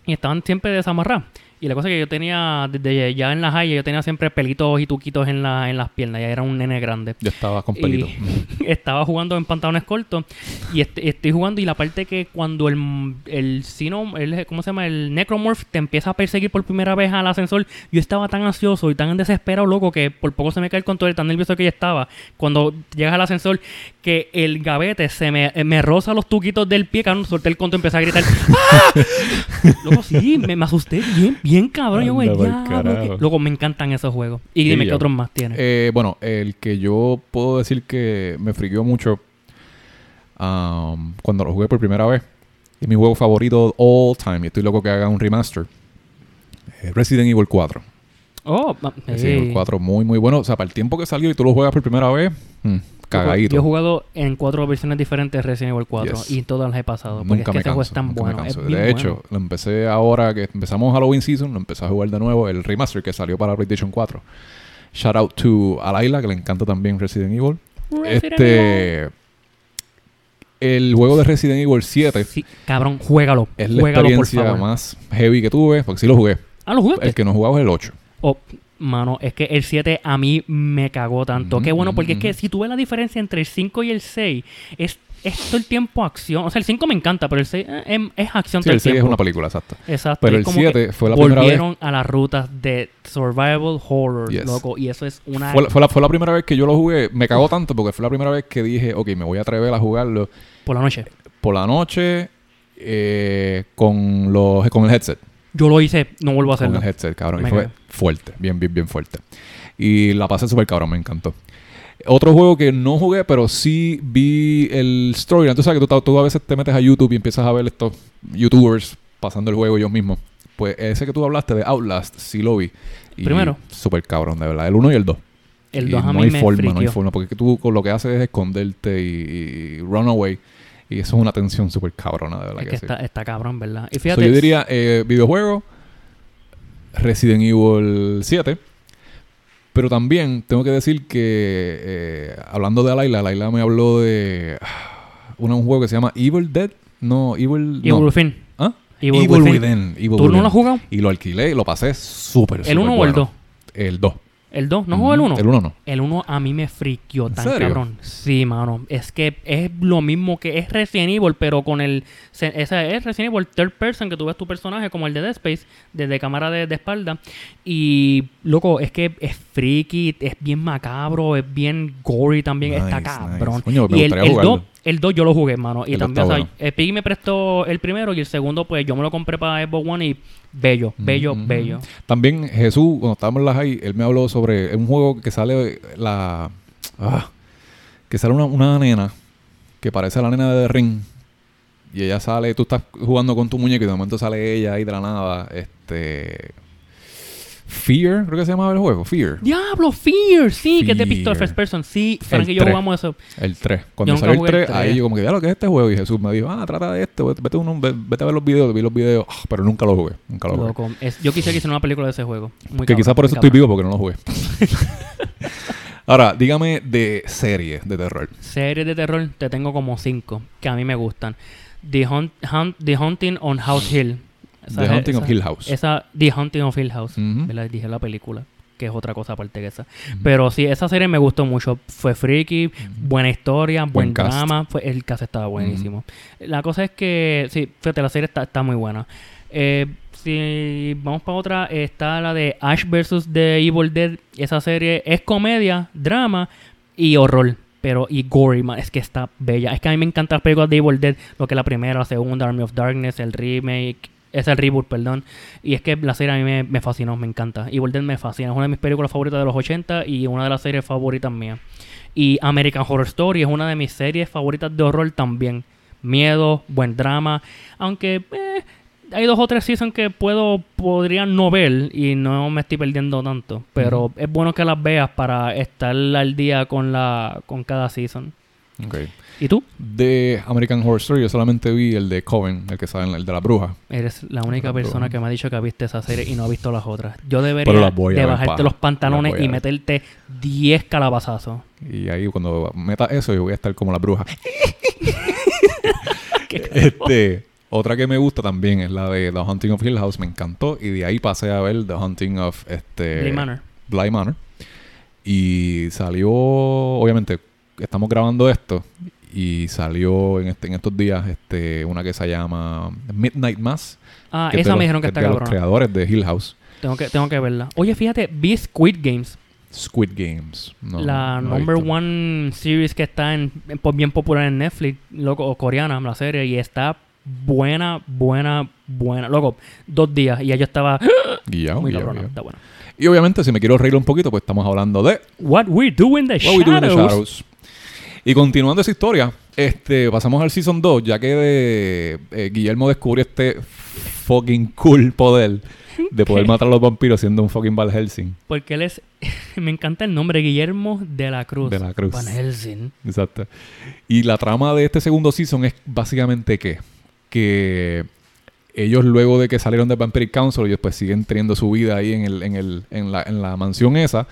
y estaban siempre desamarradas. Y la cosa es que yo tenía, desde ya en la high, yo tenía siempre pelitos y tuquitos en, la, en las piernas. Ya era un nene grande. Yo estaba con pelito. Y estaba jugando en pantalones cortos. Y est- estoy jugando. Y la parte que cuando el, el Sino, el, ¿cómo se llama? El Necromorph te empieza a perseguir por primera vez al ascensor. Yo estaba tan ansioso y tan desesperado, loco, que por poco se me cae el control, tan nervioso que yo estaba. Cuando llegas al ascensor, que el gavete se me, me roza los tuquitos del pie, cabrón, solté el control y empecé a gritar. ¡Ah! Loco, sí, me, me asusté bien, bien cabrón. Yo, güey, que- Loco, me encantan esos juegos. Y dime. ¿qué otros más tienes? Eh, bueno, el que yo puedo decir que me friqueó mucho um, cuando lo jugué por primera vez. Es mi juego favorito all time. Y estoy loco que haga un remaster. Resident Evil 4. Oh, Resident Evil eh, 4 muy, muy bueno. O sea, para el tiempo que salió y tú lo juegas por primera vez, mm, cagadito. Yo he jugado en cuatro versiones diferentes de Resident Evil 4 Yes. y todas las he pasado. Porque Nunca es que me ese juego canso. es tan nunca me bueno. Es canso. De hecho, bueno. lo empecé ahora que empezamos Halloween Season, lo empecé a jugar de nuevo, el remaster que salió para PlayStation 4. Shout out to Alayla, que le encanta también Resident Evil. Resident este. El juego de Resident Evil 7 Sí, cabrón, juégalo. es la juégalo, por experiencia favor. más heavy que tuve, porque sí lo jugué. Ah, ¿lo jugaste? El que no jugaba es el 8. Oh, mano, es que el 7 a mí me cagó tanto. Ujú, Qué bueno, porque es que si tú ves la diferencia entre el 5 y el 6, es, es todo el tiempo acción. O sea, el 5 me encanta, pero el 6 eh, em- es acción Sí, todo el el 6 es una película, exacto. Exacto. Pero el como que 7 fue la primera vez. Volvieron a las rutas de survival horror, Yes. loco. Y eso es una... Fue, la- fue la, fue la primera vez que yo lo jugué. Me cagó tanto porque fue la primera vez que dije, ok, me voy a atrever a jugarlo Por la noche. por la noche eh, con, los, con el headset. Yo lo hice, no vuelvo a Con hacerlo. el headset, cabrón. Y fue. Fuerte, bien, bien, bien fuerte. Y la pasé súper cabrón, me encantó. Otro juego que no jugué, pero sí vi el storyline. Tú sabes que tú, tú a veces te metes a YouTube y empiezas a ver estos YouTubers pasando el juego ellos mismos. Pues ese que tú hablaste de Outlast, sí lo vi. Y Primero. Súper cabrón, de verdad. El 1 y el 2. El Y 2 a no mí hay me forma, no hay forma. Porque que tú lo que haces es esconderte y, y run away. Y eso es una tensión súper cabrona, de verdad Es que, que sí. está, está cabrón, ¿verdad? Y So, fíjate, yo diría eh, videojuego, Resident Evil 7. Pero también tengo que decir que, eh, hablando de Laila, Laila me habló de ah, una- un juego que se llama Evil Dead. No, Evil. Evil no. Within. ¿Ah? Evil Evil, Within. Within. Evil ¿Tú no Within. lo has jugado? Y lo alquilé y lo pasé súper, ¿El súper 1 o el bueno. 2? El 2. ¿El 2? ¿No jugó el 1? El 1 no. El 1 a mí me friquió ¿En tan serio? cabrón. Sí, mano. Es que es lo mismo que es Resident Evil, pero con el. se- Esa es Resident Evil third person, que tú ves tu personaje como el de Dead Space, desde cámara de, de espalda. Y, loco, es que es freaky, es bien macabro, es bien gory también. está cabrón. nice. Coño, me y el, gustaría el jugarlo. 2, el 2 yo lo jugué, mano. Y El también, o sea, bueno. me prestó el primero y el segundo, pues yo me lo compré para Xbox One y bello, bello, bello. También Jesús, cuando estábamos en la high, él me habló sobre un juego que sale la... ah, que sale una, una nena que parece a la nena de The Ring. Y ella sale, tú estás jugando con tu muñeco y de momento sale ella ahí de la nada. Este... Fear, creo que se llamaba el juego, Fear. Diablo, Fear, sí, que te pistola Fear. first person. Sí, Frank y yo jugamos eso. El 3. Cuando salió el jugué el 3, tres. ahí yo como que, ya lo que es este juego. Y Jesús me dijo, ah, trata de esto, vete, uno, ve- vete a ver los videos. Vi los videos, ah, pero nunca lo jugué. Nunca lo jugué. Loco, es- yo quisiera que hiciera una película de ese juego. Muy que quizás por eso estoy vivo porque no lo jugué. Ahora, dígame de series de terror. Series de terror te tengo como cinco que a mí me gustan. The, Hunt, Hunt- The Hunting on House Hill. The Haunting of Hill House. Esa, The Hunting of Hill House. Ujú. ¿verdad? Dije la película, que es otra cosa aparte de esa. Pero sí, esa serie me gustó mucho. Fue freaky, buena historia, buen, drama. Fue, el cast estaba buenísimo. La cosa es que, sí, fíjate, la serie está, está muy buena. Eh, si vamos para otra, está la de Ash vs. The Evil Dead. Esa serie es comedia, drama y horror. Pero, y gory, man, es que está bella. Es que a mí me encantan las películas de Evil Dead. Lo que es la primera, la segunda, Army of Darkness, el remake. Es el reboot, perdón. Y es que la serie a mí me, me fascinó, me encanta. Evil Dead me fascina. Es una de mis películas favoritas de los 80 y una de las series favoritas mías. Y American Horror Story es una de mis series favoritas de horror también. Miedo, buen drama. Aunque eh, hay dos o tres seasons que puedo, podría no ver y no me estoy perdiendo tanto. Pero es bueno que las veas para estar al día con, la, con cada season. ¿Y tú? De American Horror Story, yo solamente vi el de Coven, el que sale el de la bruja. Eres la única persona que me ha dicho que ha visto esa serie y no ha visto las otras. Yo debería de bajarte pa. los pantalones y meterte 10 calabazazos. Y ahí cuando meta eso, yo voy a estar como la bruja. Este. Otra que me gusta también es la de The Hunting of Hill House. Me encantó. Y de ahí pasé a ver The Hunting of este, Bly Manor. Bly Manor. Y salió, obviamente, estamos grabando esto. Y salió en, este, en estos días este, una que se llama Midnight Mass. Ah, es esa me los- dijeron que es está de los creadores de Hill House. Tengo que, tengo que verla. Oye, fíjate, vi Squid Games. Squid Games. No, la no number one series que está en, en- po- bien popular en Netflix, loco, o coreana, la serie, y está buena, buena, buena. Loco, dos días y ya yo estaba Guillao, muy guillao, cabrona. guillao. Está buena. Y obviamente, si me quiero reír un poquito, pues estamos hablando de What we do in the What We Do in the shadows. Y continuando esa historia, este, pasamos al Season 2, ya que de, eh, Guillermo descubrió este fucking cool poder de poder matar a los vampiros siendo un fucking Van Helsing. Porque él es, me encanta el nombre, Guillermo de la Cruz. De la Cruz. Van Helsing. Exacto. Y la trama de este segundo season es básicamente que, que ellos luego de que salieron de Vampiric Council, ellos pues siguen teniendo su vida ahí en, el, en, el, en, la, en la mansión esa.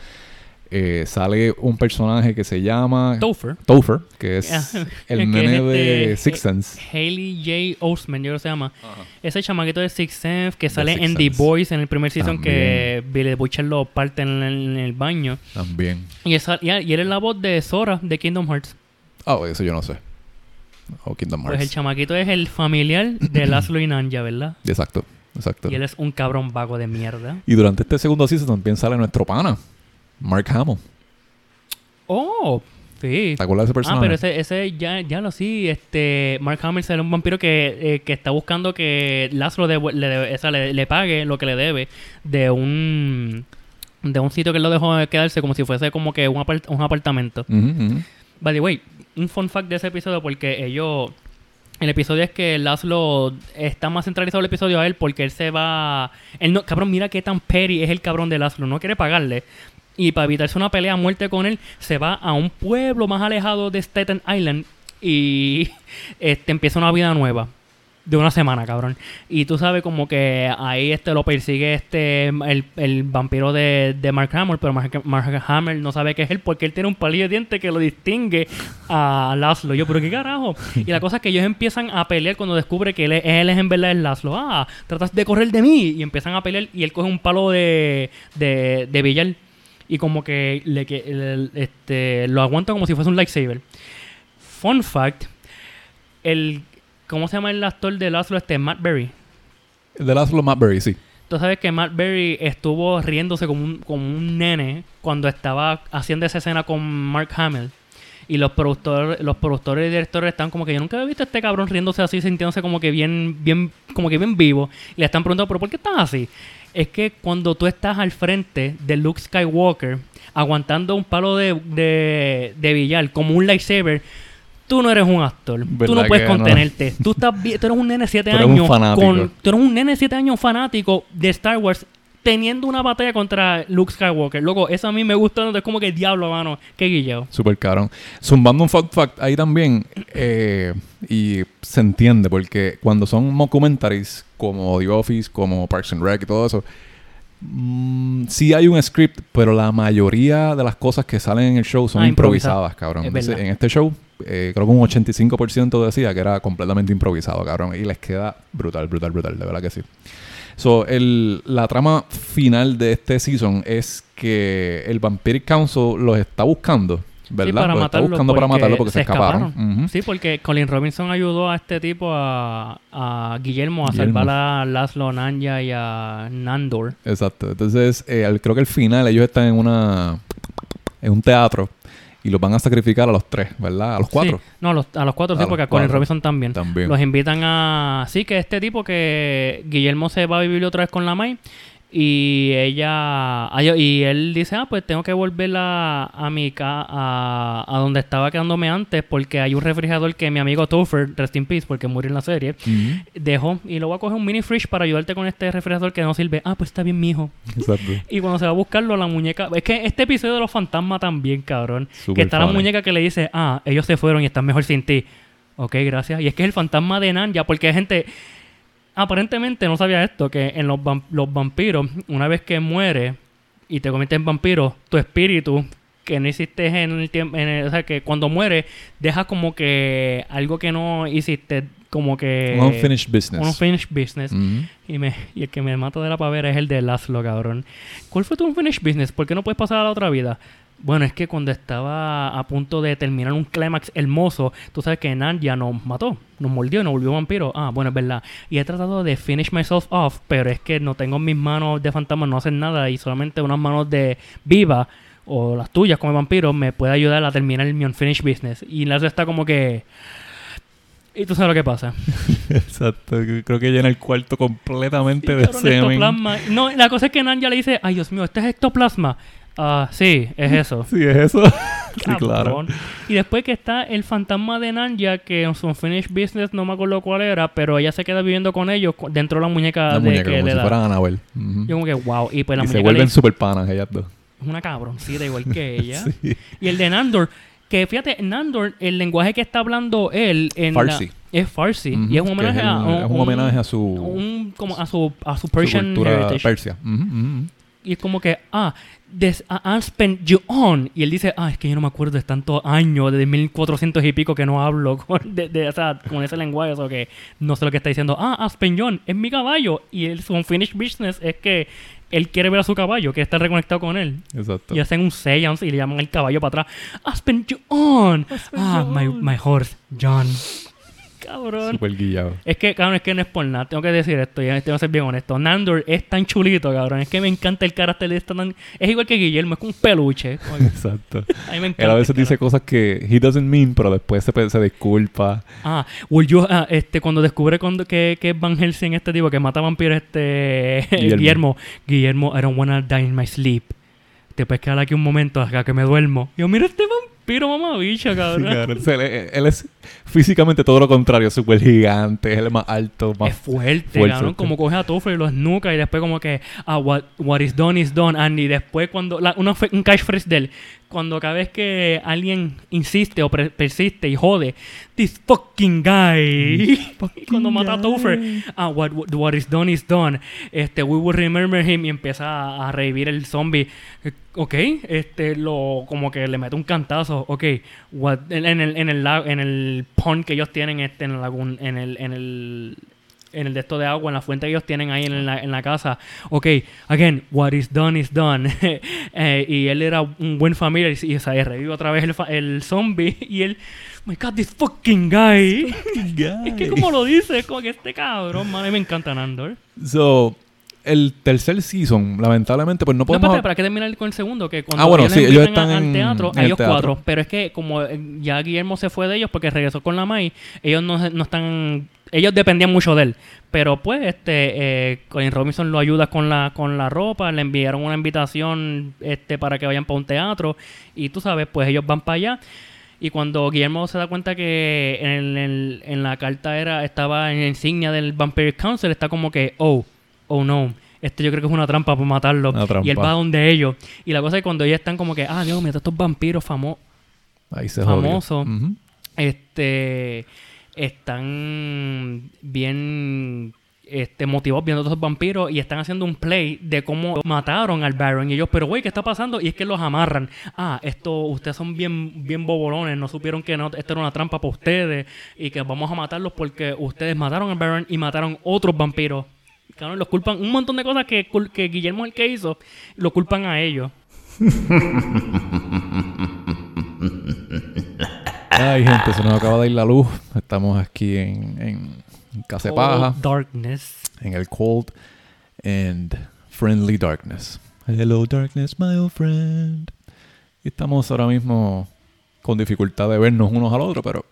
Eh, sale un personaje que se llama Topher. Topher, que es el nene es de este, Six Sense. Haley J. Osment, yo creo que se llama. Ese chamaquito de Six Sense que sale Sixth en The. Boys en el primer season que Billy Butcher lo parte en el, en el baño. También. Y, esa, y, y él es la voz de Sora de Kingdom Hearts. Ah, eso yo no sé. O Kingdom Pues Hearts. el chamaquito es el familiar de Laszlo y Nanja, ¿verdad? exacto, exacto. Y él es un cabrón vago de mierda. Y durante este segundo season también sale nuestro pana, Mark Hamill. Oh, sí. ¿Te acuerdas de ese Ah, personaje? pero ese, ese ya, ya lo sí. Este, Mark Hamill será un vampiro que, eh, que está buscando que Laszlo devu- le, debe- o sea, le, le pague lo que le debe de un de un sitio que él lo dejó quedarse como si fuese como que un, apart- un apartamento. By the way, un fun fact de ese episodio porque ellos... El episodio es que Laszlo está más centralizado el episodio a él porque él se va... Él no, cabrón, mira qué tan petty es el cabrón de Laszlo. No quiere pagarle. Y para evitarse una pelea a muerte con él, se va a un pueblo más alejado de Staten Island y este, empieza una vida nueva. De una semana, cabrón. Y tú sabes como que ahí este lo persigue este el, el vampiro de, de Mark Hamill, pero Mark, Mark Hamill no sabe que es él porque él tiene un palillo de diente que lo distingue a Laszlo. Yo, pero qué carajo. Y la cosa es que ellos empiezan a pelear cuando descubre que él es en verdad el Laszlo. Ah, tratas de correr de mí. Y empiezan a pelear y él coge un palo de, de, de billar y como que, le, que el- este, lo aguanta como si fuese un lightsaber. Fun fact, el ¿cómo se llama el actor de Laszlo este? Matt Berry. De Laszlo Matberry, sí. Tú sabes que Matt Berry estuvo riéndose como un, como un nene cuando estaba haciendo esa escena con Mark Hamill. Y los productores, los productores y directores están como que yo nunca he visto a este cabrón riéndose así, sintiéndose como que bien, bien, como que bien vivo. Y le están preguntando, ¿pero por qué estás así? Es que cuando tú estás al frente de Luke Skywalker, aguantando un palo de, de, de billar como un lightsaber, tú no eres un actor. Tú ¿Verdad no puedes no? contenerte. Tú, estás, vi- tú eres un nene de 7 Tú eres un años. con, tú eres un nene de 7 años fanático de Star Wars teniendo una batalla contra Luke Skywalker. Loco, eso a mí me gusta. Es como que diablo, mano. Qué guilleo. Super cabrón. Zumbando un fun fact ahí también. eh, y se entiende porque cuando son mockumentaries como The Office, como Parks and Rec y todo eso, mm, sí hay un script, pero la mayoría de las cosas que salen en el show son Ah, improvisadas, cabrón. Es en este show, eh, creo que un 85% decía que era completamente improvisado, cabrón. Y les queda brutal, brutal, brutal. De verdad que sí. So, el, la trama final de este season es que el Vampiric Council los está buscando, ¿verdad? Sí, para los está buscando para matarlo porque se, escaparon. Sí, porque Colin Robinson ayudó a este tipo, a, a Guillermo, a Guillermo. salvar a Laszlo Nanja y a Nandor. Exacto. Entonces, eh, creo que al final ellos están en una en un teatro y los van a sacrificar a los tres, ¿verdad? A los cuatro. Sí. No, a los, a los cuatro, A sí, los porque a Colin. Robinson también. También. Los invitan a... Sí, que este tipo que Guillermo se va a vivir otra vez con la May y ella... Y él dice, ah, pues tengo que volver a, a mi ca a, a donde estaba quedándome antes porque hay un refrigerador que mi amigo Topher, Rest in Peace, porque murió en la serie, Ujú. dejó y voy a coger un mini fridge para ayudarte con este refrigerador que no sirve. Ah, pues está bien, mijo. Exacto. Y cuando se va a buscarlo, la muñeca. Es que este episodio de los fantasmas también, cabrón. Que está la muñeca que le dice, ah, ellos se fueron y están mejor sin ti. Ok, gracias. Y es que es el fantasma de Nanja, porque hay gente. Aparentemente no sabía esto, que en los, los vampiros, una vez que muere y te conviertes en vampiro, tu espíritu, que no hiciste en el tiempo, o sea, que cuando muere, deja como que algo que no hiciste como que... Un unfinished business. Un unfinished business. Ujú. Y, me, y el que me mata de la pavera es el de Laszlo, cabrón. ¿Cuál fue tu unfinished business? ¿Por qué no puedes pasar a la otra vida? Bueno, es que cuando estaba a punto de terminar un clímax hermoso, tú sabes que Nan ya nos mató, nos mordió nos volvió vampiro. Ah, bueno, es verdad. Y he tratado de finish myself off, pero es que no tengo mis manos de fantasma, no hacen nada y solamente unas manos de viva o las tuyas como vampiro me puede ayudar a terminar mi unfinished business. Y Laszlo está como que... Y tú sabes lo que pasa. Exacto. Creo que llena el cuarto completamente de semen. No, la cosa es que Nan ya le dice, ay Dios mío, ¿este es ectoplasma? Ah, sí, es eso. Sí, es eso. sí, claro. Y después que está el fantasma de Nanja, que en su unfinished business no me acuerdo cuál era, pero ella se queda viviendo con ellos dentro de la muñeca La de muñeca, que como le si da. fueran. Yo como que, wow. Y pues la y se muñeca le vuelven dice, super panas ellas dos. es una cabroncita igual que ella. Sí. Y el de Nandor, que fíjate, Nandor, el lenguaje que está hablando él en la- Farsi. es Farsi. Y es un homenaje es el- a... es un homenaje a su- un- como a su, a su Su Persian cultura heritage. persia. Y es como que, ah, this, uh, I'll spend you on. Y él dice, ah, es que yo no me acuerdo de tantos años, de 1400 y pico que no hablo con, de, de- o sea, con ese lenguaje, o que no sé lo que está diciendo. Ah, I'll spend you on, es mi caballo. Y el, su unfinished business es que él quiere ver a su caballo, que está reconectado con él. Exacto. Y hacen un seance y le llaman el caballo para atrás. I'll spend you on. Ah, my, my horse, John. Cabrón. Super guillado. Es que, cabrón, es que no es por nada. Tengo que decir esto, ya tengo que ser bien honesto. Nandor es tan chulito, cabrón. Es que me encanta el carácter de esta tan... Es igual que Guillermo, es como un peluche. Exacto. A mí me encanta. Él a veces dice cosas que he doesn't mean, pero después se, se disculpa. Ah, well, yo, ah, este, cuando descubre cuando, que, que es Van Helsing, este tipo que mata vampiros, este. Guillermo. Guillermo. Guillermo, I don't wanna die in my sleep. Te puedes quedar aquí un momento hasta que me duermo. Y yo, mira este vampiro, mamá bicha, Sí, cabrón. cabrón. O sea, él, él es físicamente todo lo contrario, súper gigante, es el más alto, más Es fuerte, fuerte. cabrón. Como coge a Tuffer y lo esnuca y después como que, ah, what, what is done is done. And y después cuando, la, una, un catchphrase de él, cuando cada vez que alguien insiste o persiste y jode, this fucking guy. y cuando mata a Tuffer, ah, what, what, what is done is done. Este, we will remember him y empieza a, a revivir el zombie. Ok, este, lo, como que le mete un cantazo. Ok, what, en, en el, en el, la- en el pond que ellos tienen, este, en, en el, en el, en el de esto de agua, en la fuente que ellos tienen ahí en la, en la casa. Ok, again, what is done is done. Eh, y él era un buen familiar y, y, o sea, revive otra vez el, el zombie y él, my god, this fucking guy. es que como lo dice, es como que este cabrón, man, me encanta Nandor. So, el tercer season, lamentablemente, pues no No, podemos... espérate, para que terminar con el segundo, que cuando Ah, bueno, ellos sí, ellos están al teatro, en ellos teatro. cuatro, pero es que como ya Guillermo se fue de ellos porque regresó con la Mai, ellos no, no están, ellos dependían mucho de él, pero pues este eh, Colin Robinson lo ayuda con la con la ropa, le enviaron una invitación este para que vayan para un teatro y tú sabes, pues ellos van para allá. Y cuando Guillermo se da cuenta que en, el- en la carta era estaba en la insignia del Vampire Council, está como que, oh, oh no, este yo creo que es una trampa para matarlo. Y él va donde ellos. Y la cosa es que cuando ellos están como que, ah, Dios mío, estos vampiros famosos, Ahí se jodió. famoso. Ujú. este, están bien este, motivados viendo a estos vampiros y están haciendo un play de cómo mataron al Baron. Y ellos, pero güey, ¿qué está pasando? Y es que los amarran. Ah, esto, ustedes son bien, bien bobolones, no supieron que no, esto era una trampa para ustedes y que vamos a matarlos porque ustedes mataron al Baron y mataron otros vampiros. Cabrón, los culpan un montón de cosas que, que Guillermo es el que hizo, lo culpan a ellos. Ay, gente, se nos acaba de ir la luz. Estamos aquí en, en Casa Paja, Darkness. en el cold and friendly darkness. Hello, darkness, my old friend. Y estamos ahora mismo con dificultad de vernos unos al otro, pero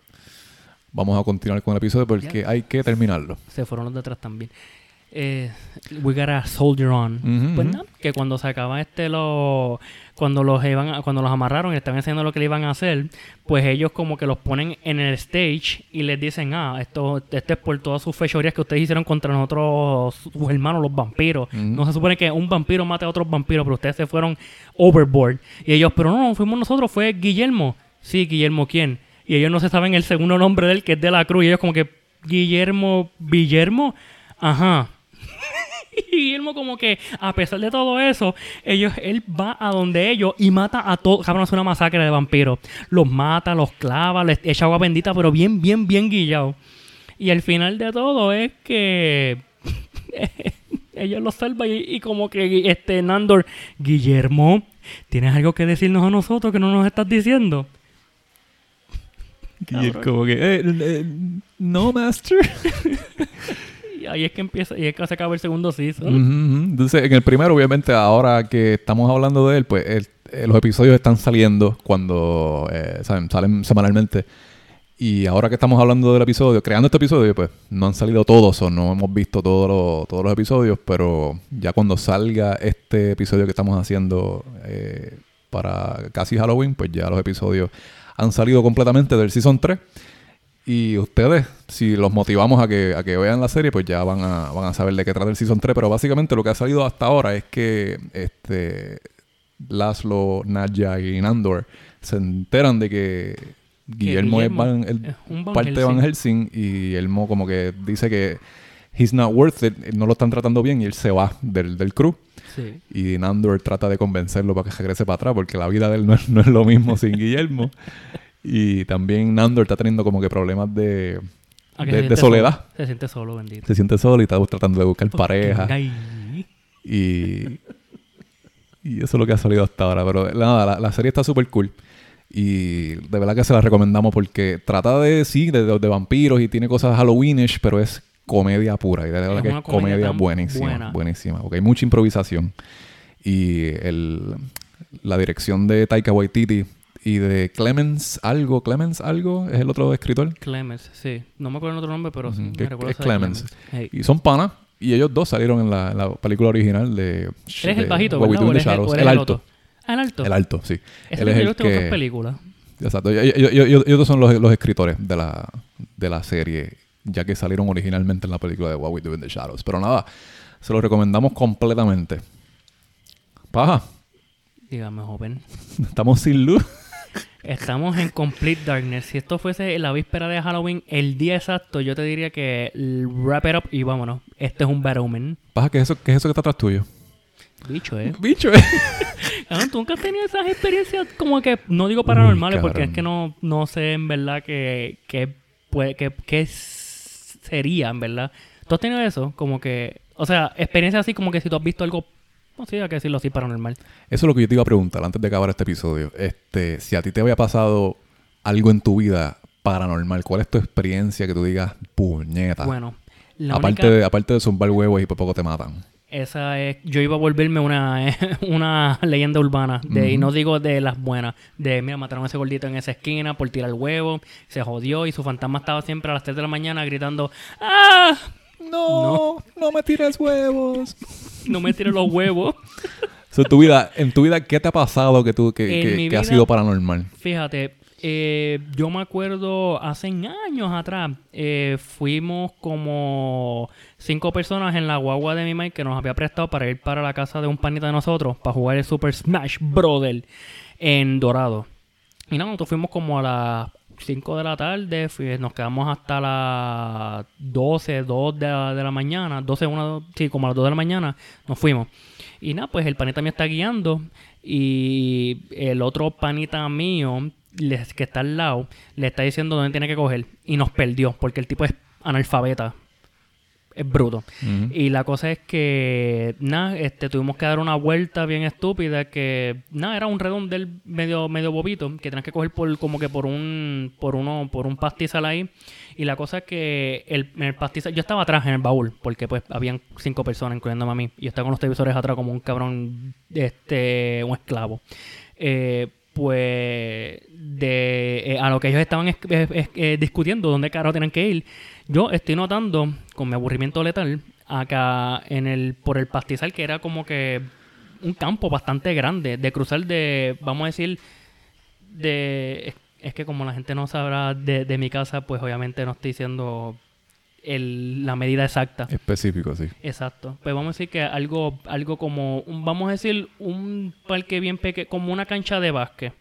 vamos a continuar con el episodio porque hay que terminarlo. Se fueron los de atrás también. Eh, we gotta soldier on. Pues ujú. nada, que cuando se acaba este lo cuando los iban cuando los amarraron y estaban enseñando lo que le iban a hacer, pues ellos como que los ponen en el stage y les dicen, "Ah, esto esto es por todas sus fechorías que ustedes hicieron contra nosotros sus hermanos los vampiros." No se supone que un vampiro mate a otros vampiros, pero ustedes se fueron overboard. Y ellos, "Pero no, no fuimos nosotros, fue Guillermo." Sí, Guillermo quién? Y ellos no se saben el segundo nombre de él, que es de la Cruz, y ellos como que Guillermo Guillermo, ajá. Y Guillermo como que, a pesar de todo eso, ellos, él va a donde ellos y mata a todos. Cabrón, es una masacre de vampiros. Los mata, los clava, les echa agua bendita, pero bien, bien, bien guillado. Y el final de todo es que ella lo salva y, y como que este Nandor, Guillermo, ¿tienes algo que decirnos a nosotros que no nos estás diciendo? Y es Cabrón. como que, eh, eh, no, master. Y ahí es que empieza, y es que se acaba el segundo season. Entonces, en el primero, obviamente, ahora que estamos hablando de él, pues eh, los episodios están saliendo cuando eh, saben, salen semanalmente. Y ahora que estamos hablando del episodio, creando este episodio, pues no han salido todos o no hemos visto todos los, todos los episodios, pero ya cuando salga este episodio que estamos haciendo eh, para casi Halloween, pues ya los episodios han salido completamente del Season 3. Y ustedes, si los motivamos a que, a que vean la serie, pues ya van a, van a saber de qué trata el Season 3. Pero básicamente lo que ha salido hasta ahora es que este Laszlo, Nadja y Nandor se enteran de que Guillermo, es, Van- el- es un Van parte de Van Helsing. Helsing y Guillermo como que dice que he's not worth it, no lo están tratando bien y él se va del, del crew. Sí. Y Nandor trata de convencerlo para que regrese para atrás porque la vida de él no es, no es lo mismo sin Guillermo. Y también Nandor está teniendo como que problemas de, Ah, de, se de siente soledad. solo. Se siente solo, bendito. Se siente solo y está tratando de buscar pareja. Y, y eso es lo que ha salido hasta ahora. Pero nada, la, la serie está súper cool. Y de verdad que se la recomendamos porque trata de, sí, de, de- de vampiros y tiene cosas Halloweenish, pero es comedia pura. Y de verdad Es que es comedia buenísima. buena. Buenísima. Porque hay mucha improvisación. Y el, la dirección de Taika Waititi y de Clemens algo, Clemens algo, es el otro escritor. Clemens, sí. No me acuerdo el otro nombre, pero sí. Me que es- recuerdo es Clemens. Hey. Y son panas. Y ellos dos salieron en la, la película original de... Él es el bajito, ¿verdad? Do ¿O in él the es el- o es alto. Ah, el alto. El alto, sí. Ese Él es que el en otras que... películas. Exacto. Y- Ellos dos son los, los escritores de la, de la serie, ya que salieron originalmente en la película de What We Do in the Shadows. Pero nada, se los recomendamos completamente. Paja, Dígame, joven. estamos sin luz. Estamos en Complete Darkness. Si esto fuese la víspera de Halloween, el día exacto, yo te diría que wrap it up y vámonos. Este es un bad omen. Paja, ¿qué es eso, qué es eso que está atrás tuyo? Bicho, ¿eh? Bicho, eh. Cabrón, ¿Tú nunca has tenido esas experiencias como que, no digo paranormales, Uy, porque es que no, no sé en verdad que, que, puede, que, que sería, en verdad. ¿Tú has tenido eso? Como que, o sea, experiencias así como que si tú has visto algo, no sé, hay que decirlo así, paranormal. Eso es lo que yo te iba a preguntar antes de acabar este episodio. Este, si a ti te había pasado algo en tu vida paranormal, ¿cuál es tu experiencia que tú digas, puñeta? Bueno, la aparte, única... de, aparte de zumbar huevos y por poco te matan. Esa es, yo iba a volverme una, una leyenda urbana, de, y no digo de las buenas, de mira, mataron a ese gordito en esa esquina por tirar huevo, se jodió y su fantasma estaba siempre a las 3 de la mañana gritando, ¡ah! No, no, me tires huevos. No me tires los huevos. So, en tu vida, en tu vida, ¿qué te ha pasado que tú que, que- que ha sido paranormal? Fíjate, eh, yo me acuerdo hace años atrás, eh, fuimos como cinco personas en la guagua de mi Mike que nos había prestado para ir para la casa de un panita de nosotros para jugar el Super Smash Brother en Dorado. Y nada, nosotros fuimos como a las 5 de la tarde, nos quedamos hasta las 12, 2 de la, de la mañana, 12, 1, sí, como a las 2 de la mañana, nos fuimos. Y nada, pues el panita me está guiando y el otro panita mío, que está al lado, le está diciendo dónde tiene que coger y nos perdió porque el tipo es analfabeta. Es bruto. Y la cosa es que, nada, este, tuvimos que dar una vuelta bien estúpida que, nada, era un redondel medio, medio bobito que tenías que coger por, como que por un, por uno, por un pastizal ahí. Y la cosa es que el, el pastizal, yo estaba atrás en el baúl, porque pues habían cinco personas, incluyéndome a mí. Y yo estaba con los televisores atrás como un cabrón, este, un esclavo. Eh, pues de eh, a lo que ellos estaban es- es- es- eh, discutiendo dónde carajo tienen que ir, yo estoy notando con mi aburrimiento letal acá en el por el pastizal que era como que un campo bastante grande de cruzar de vamos a decir de es, que como la gente no sabrá de, de mi casa pues obviamente no estoy diciendo el- la medida exacta Específico, sí. Exacto. Pues vamos a decir que algo, algo como, un- vamos a decir, un parque bien pequeño, como una cancha de básquet.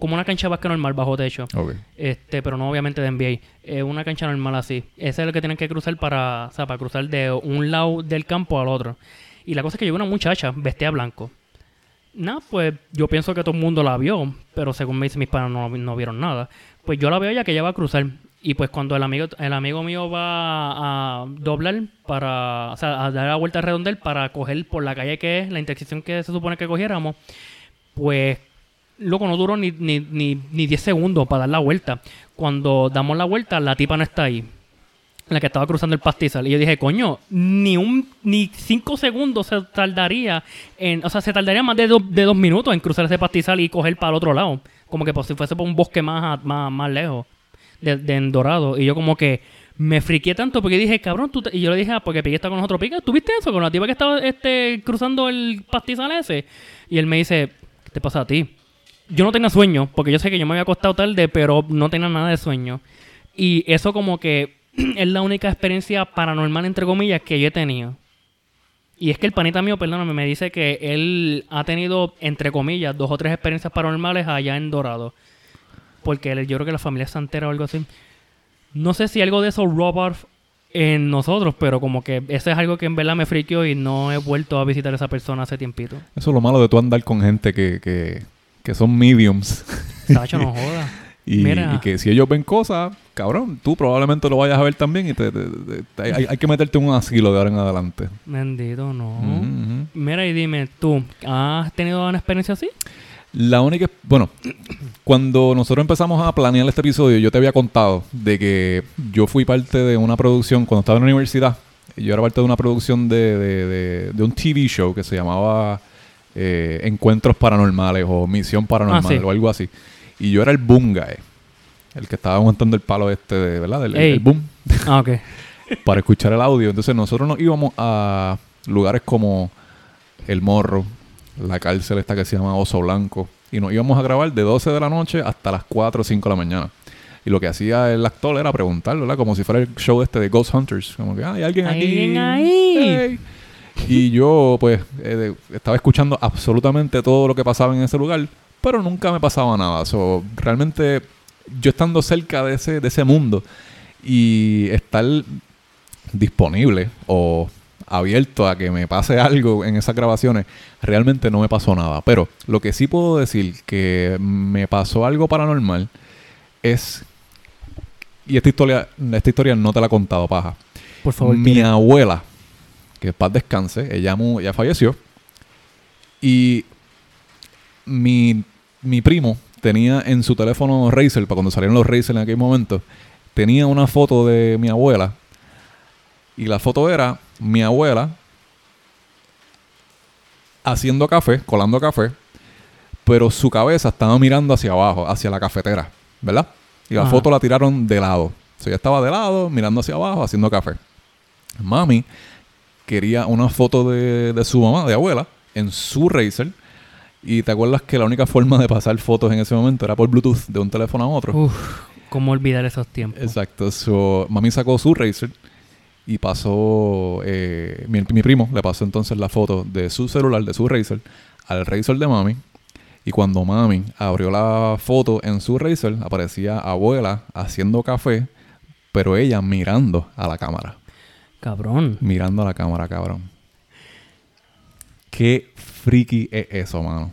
Como una cancha de básquet normal bajo techo. Ok. Este, pero no obviamente de NBA. Eh, una cancha normal así. Ese es el que tienen que cruzar para, o sea, para cruzar de un lado del campo al otro. Y la cosa es que llegó una muchacha vestida blanco. Nada, pues yo pienso que todo el mundo la vio, pero según me dicen mis padres no, no vieron nada. Pues yo la veo ya que ella va a cruzar. Y pues cuando el amigo, el amigo mío va a doblar para, o sea, a dar la vuelta redondel para coger por la calle que es, la intersección que se supone que cogiéramos, pues, loco, no duró ni, ni, ni, ni 10 segundos para dar la vuelta. Cuando damos la vuelta, la tipa no está ahí. La que estaba cruzando el pastizal. Y yo dije, coño, ni un ni cinco segundos se tardaría en. O sea, se tardaría más de, do- de dos minutos en cruzar ese pastizal y coger para el otro lado. Como que pues, si fuese por un bosque más, más, más lejos. De, de en Dorado. Y yo como que me friqué tanto porque dije, cabrón, tú te-" y yo le dije, ah, porque Pique está con nosotros, Pique, ¿tú viste eso? Con la tipa que estaba este, cruzando el pastizal ese. Y él me dice, ¿qué te pasa a ti? Yo no tenía sueño, porque yo sé que yo me había acostado tarde, pero no tenía nada de sueño. Y eso como que es la única experiencia paranormal, entre comillas, que yo he tenido. Y es que el panita mío, perdóname, me dice que él ha tenido, entre comillas, dos o tres experiencias paranormales allá en Dorado. Porque él- yo creo que la familia es santera o algo así. No sé si algo de eso off en nosotros, pero como que eso es algo que en verdad me friqueó y no he vuelto a visitar a esa persona hace tiempito. Eso es lo malo de tú andar con gente que, que son mediums. Sacho, no joda. Y, que si ellos ven cosas, cabrón, tú probablemente lo vayas a ver también y te, te- te- te- hay, hay que meterte en un asilo de ahora en adelante. Bendito, no. Ujú. Mira y dime, ¿tú has tenido una experiencia así? La única, bueno, cuando nosotros empezamos a planear este episodio, yo te había contado de que yo fui parte de una producción, cuando estaba en la universidad, yo era parte de una producción de, de- de- de un TV show que se llamaba eh, Encuentros Paranormales o Misión Paranormal Ah, sí. o algo así. Y yo era el boom guy, el que estaba aguantando el palo este, de, ¿verdad? El, el- boom Ah, ok. para escuchar el audio. Entonces nosotros nos íbamos a lugares como El Morro, la cárcel esta que se llama Oso Blanco, y nos íbamos a grabar de 12 de la noche hasta las 4 o 5 de la mañana. Y lo que hacía el actor era preguntarlo, ¿verdad? Como si fuera el show este de Ghost Hunters. Como que, "Ah, ¿hay alguien aquí? ¿Alguien ahí?" Hey. Y yo, pues, eh, estaba escuchando absolutamente todo lo que pasaba en ese lugar, pero nunca me pasaba nada. So, realmente, yo estando cerca de ese, de ese mundo y estar disponible o abierto a que me pase algo en esas grabaciones, realmente no me pasó nada. Pero lo que sí puedo decir que me pasó algo paranormal es... Y esta historia, esta historia no te la he contado, paja. Por favor, Mi abuela, que paz descanse, ella, ella falleció. Y mi, mi primo tenía en su teléfono Razer, para cuando salieron los Razer en aquel momento, tenía una foto de mi abuela. Y la foto era mi abuela haciendo café, colando café, pero su cabeza estaba mirando hacia abajo, hacia la cafetera, ¿verdad? Y la Ajá. foto la tiraron de lado. O sea, ella estaba de lado, mirando hacia abajo, haciendo café. Mami quería una foto de, de su mamá, de abuela, en su Razer. Y te acuerdas que la única forma de pasar fotos en ese momento era por Bluetooth de un teléfono a otro. Uf, ¿cómo olvidar esos tiempos? Exacto. So, mami sacó su Razer y pasó. eh, mi, mi primo le pasó entonces la foto de su celular, de su Razer, al Razer de mami. Y cuando mami abrió la foto en su Razer, aparecía abuela haciendo café, pero ella mirando a la cámara. Cabrón. Mirando a la cámara, cabrón. Qué friki es eso, mano.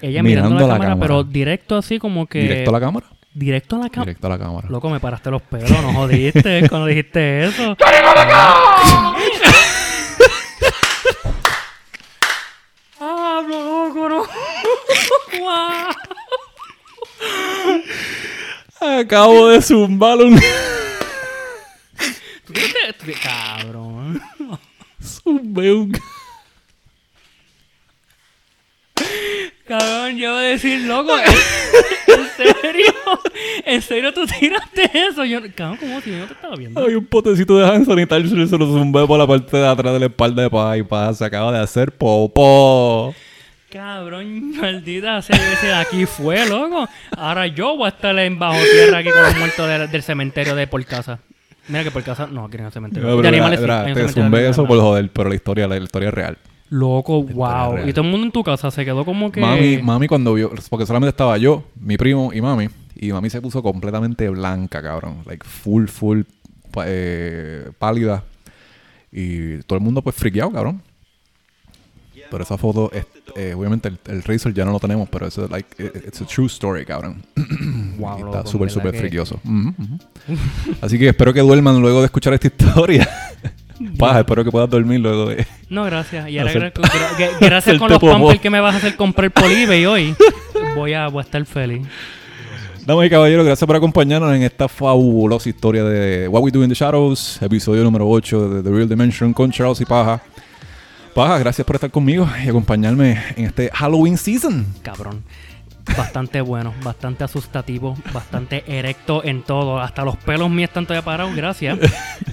Ella mirando, Mirando la, la cámara, pero directo así como que... ¿Directo a la cámara? Directo a la cámara. Directo a la cámara. Loco, me paraste los pelos, no jodiste cuando dijiste eso. ¡Ah, loco, no! Acabo de zumbar un... ¿Tú crees que- tú- Cabrón. zumbé un... Cabrón, yo iba a decir, loco, ¿en serio? ¿En serio tú tiraste eso? Yo, cabrón, ¿cómo si yo no te estaba viendo? Hay un potecito de hand sanitizer y se lo zumbé por la parte de atrás de la espalda de pa y pa. Se acaba de hacer popó. Cabrón, maldita sea, ese de aquí fue, loco. Ahora yo voy a estar en bajo tierra aquí con los muertos del, del cementerio de por casa. Mira que por casa, no, aquí no hay un cementerio. Pero, de animales sí, hay un te zumbé eso por joder, pero la historia, la, la historia es real. Loco, wow. real. Y todo el mundo en tu casa se quedó como que... Mami, mami cuando vio, porque solamente estaba yo, mi primo y mami, y mami se puso completamente blanca, cabrón. Like full, full eh, pálida. Y todo el mundo pues friqueado, cabrón. Pero esa foto, es, eh, obviamente el, el Razor ya no lo tenemos, pero eso like, it- it's a true story, cabrón. Wow, Y está súper, súper que- friquioso. Así que espero que duerman luego de escuchar esta historia. Paja, espero que puedas dormir luego de... No, gracias. Y ahora Hacer- gra- gra- gra- gracias con los pampers que me vas a hacer comprar por eBay hoy. Voy a, voy a estar feliz. Damas y caballeros, gracias por acompañarnos en esta fabulosa historia de What We Do in the Shadows, episodio número 8 de The Real Dimension con Charles y Paja. Paja, gracias por estar conmigo y acompañarme en este Halloween season. Cabrón. Bastante bueno, bastante asustativo, bastante erecto en todo. Hasta los pelos míos están todavía parados, gracias.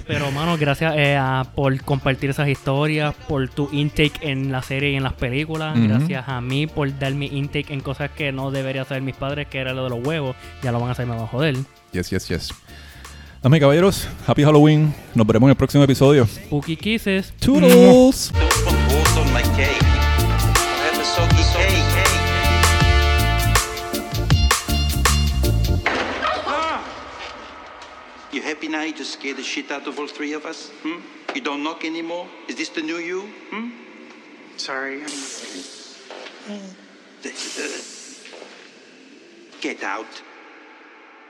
Pero, mano, gracias eh, a- por compartir esas historias, por tu intake en la serie y en las películas. Gracias a mí por dar mi intake en cosas que no debería hacer mis padres, que era lo de los huevos. Ya lo van a hacer, me van a joder. Yes, yes, yes. Damas y caballeros, Happy Halloween. Nos veremos en el próximo episodio. Spooky kisses. Toodles! Happy now? You just scared the shit out of all three of us? Hmm? You don't knock anymore? Is this the new you? Hmm? Sorry. Get out.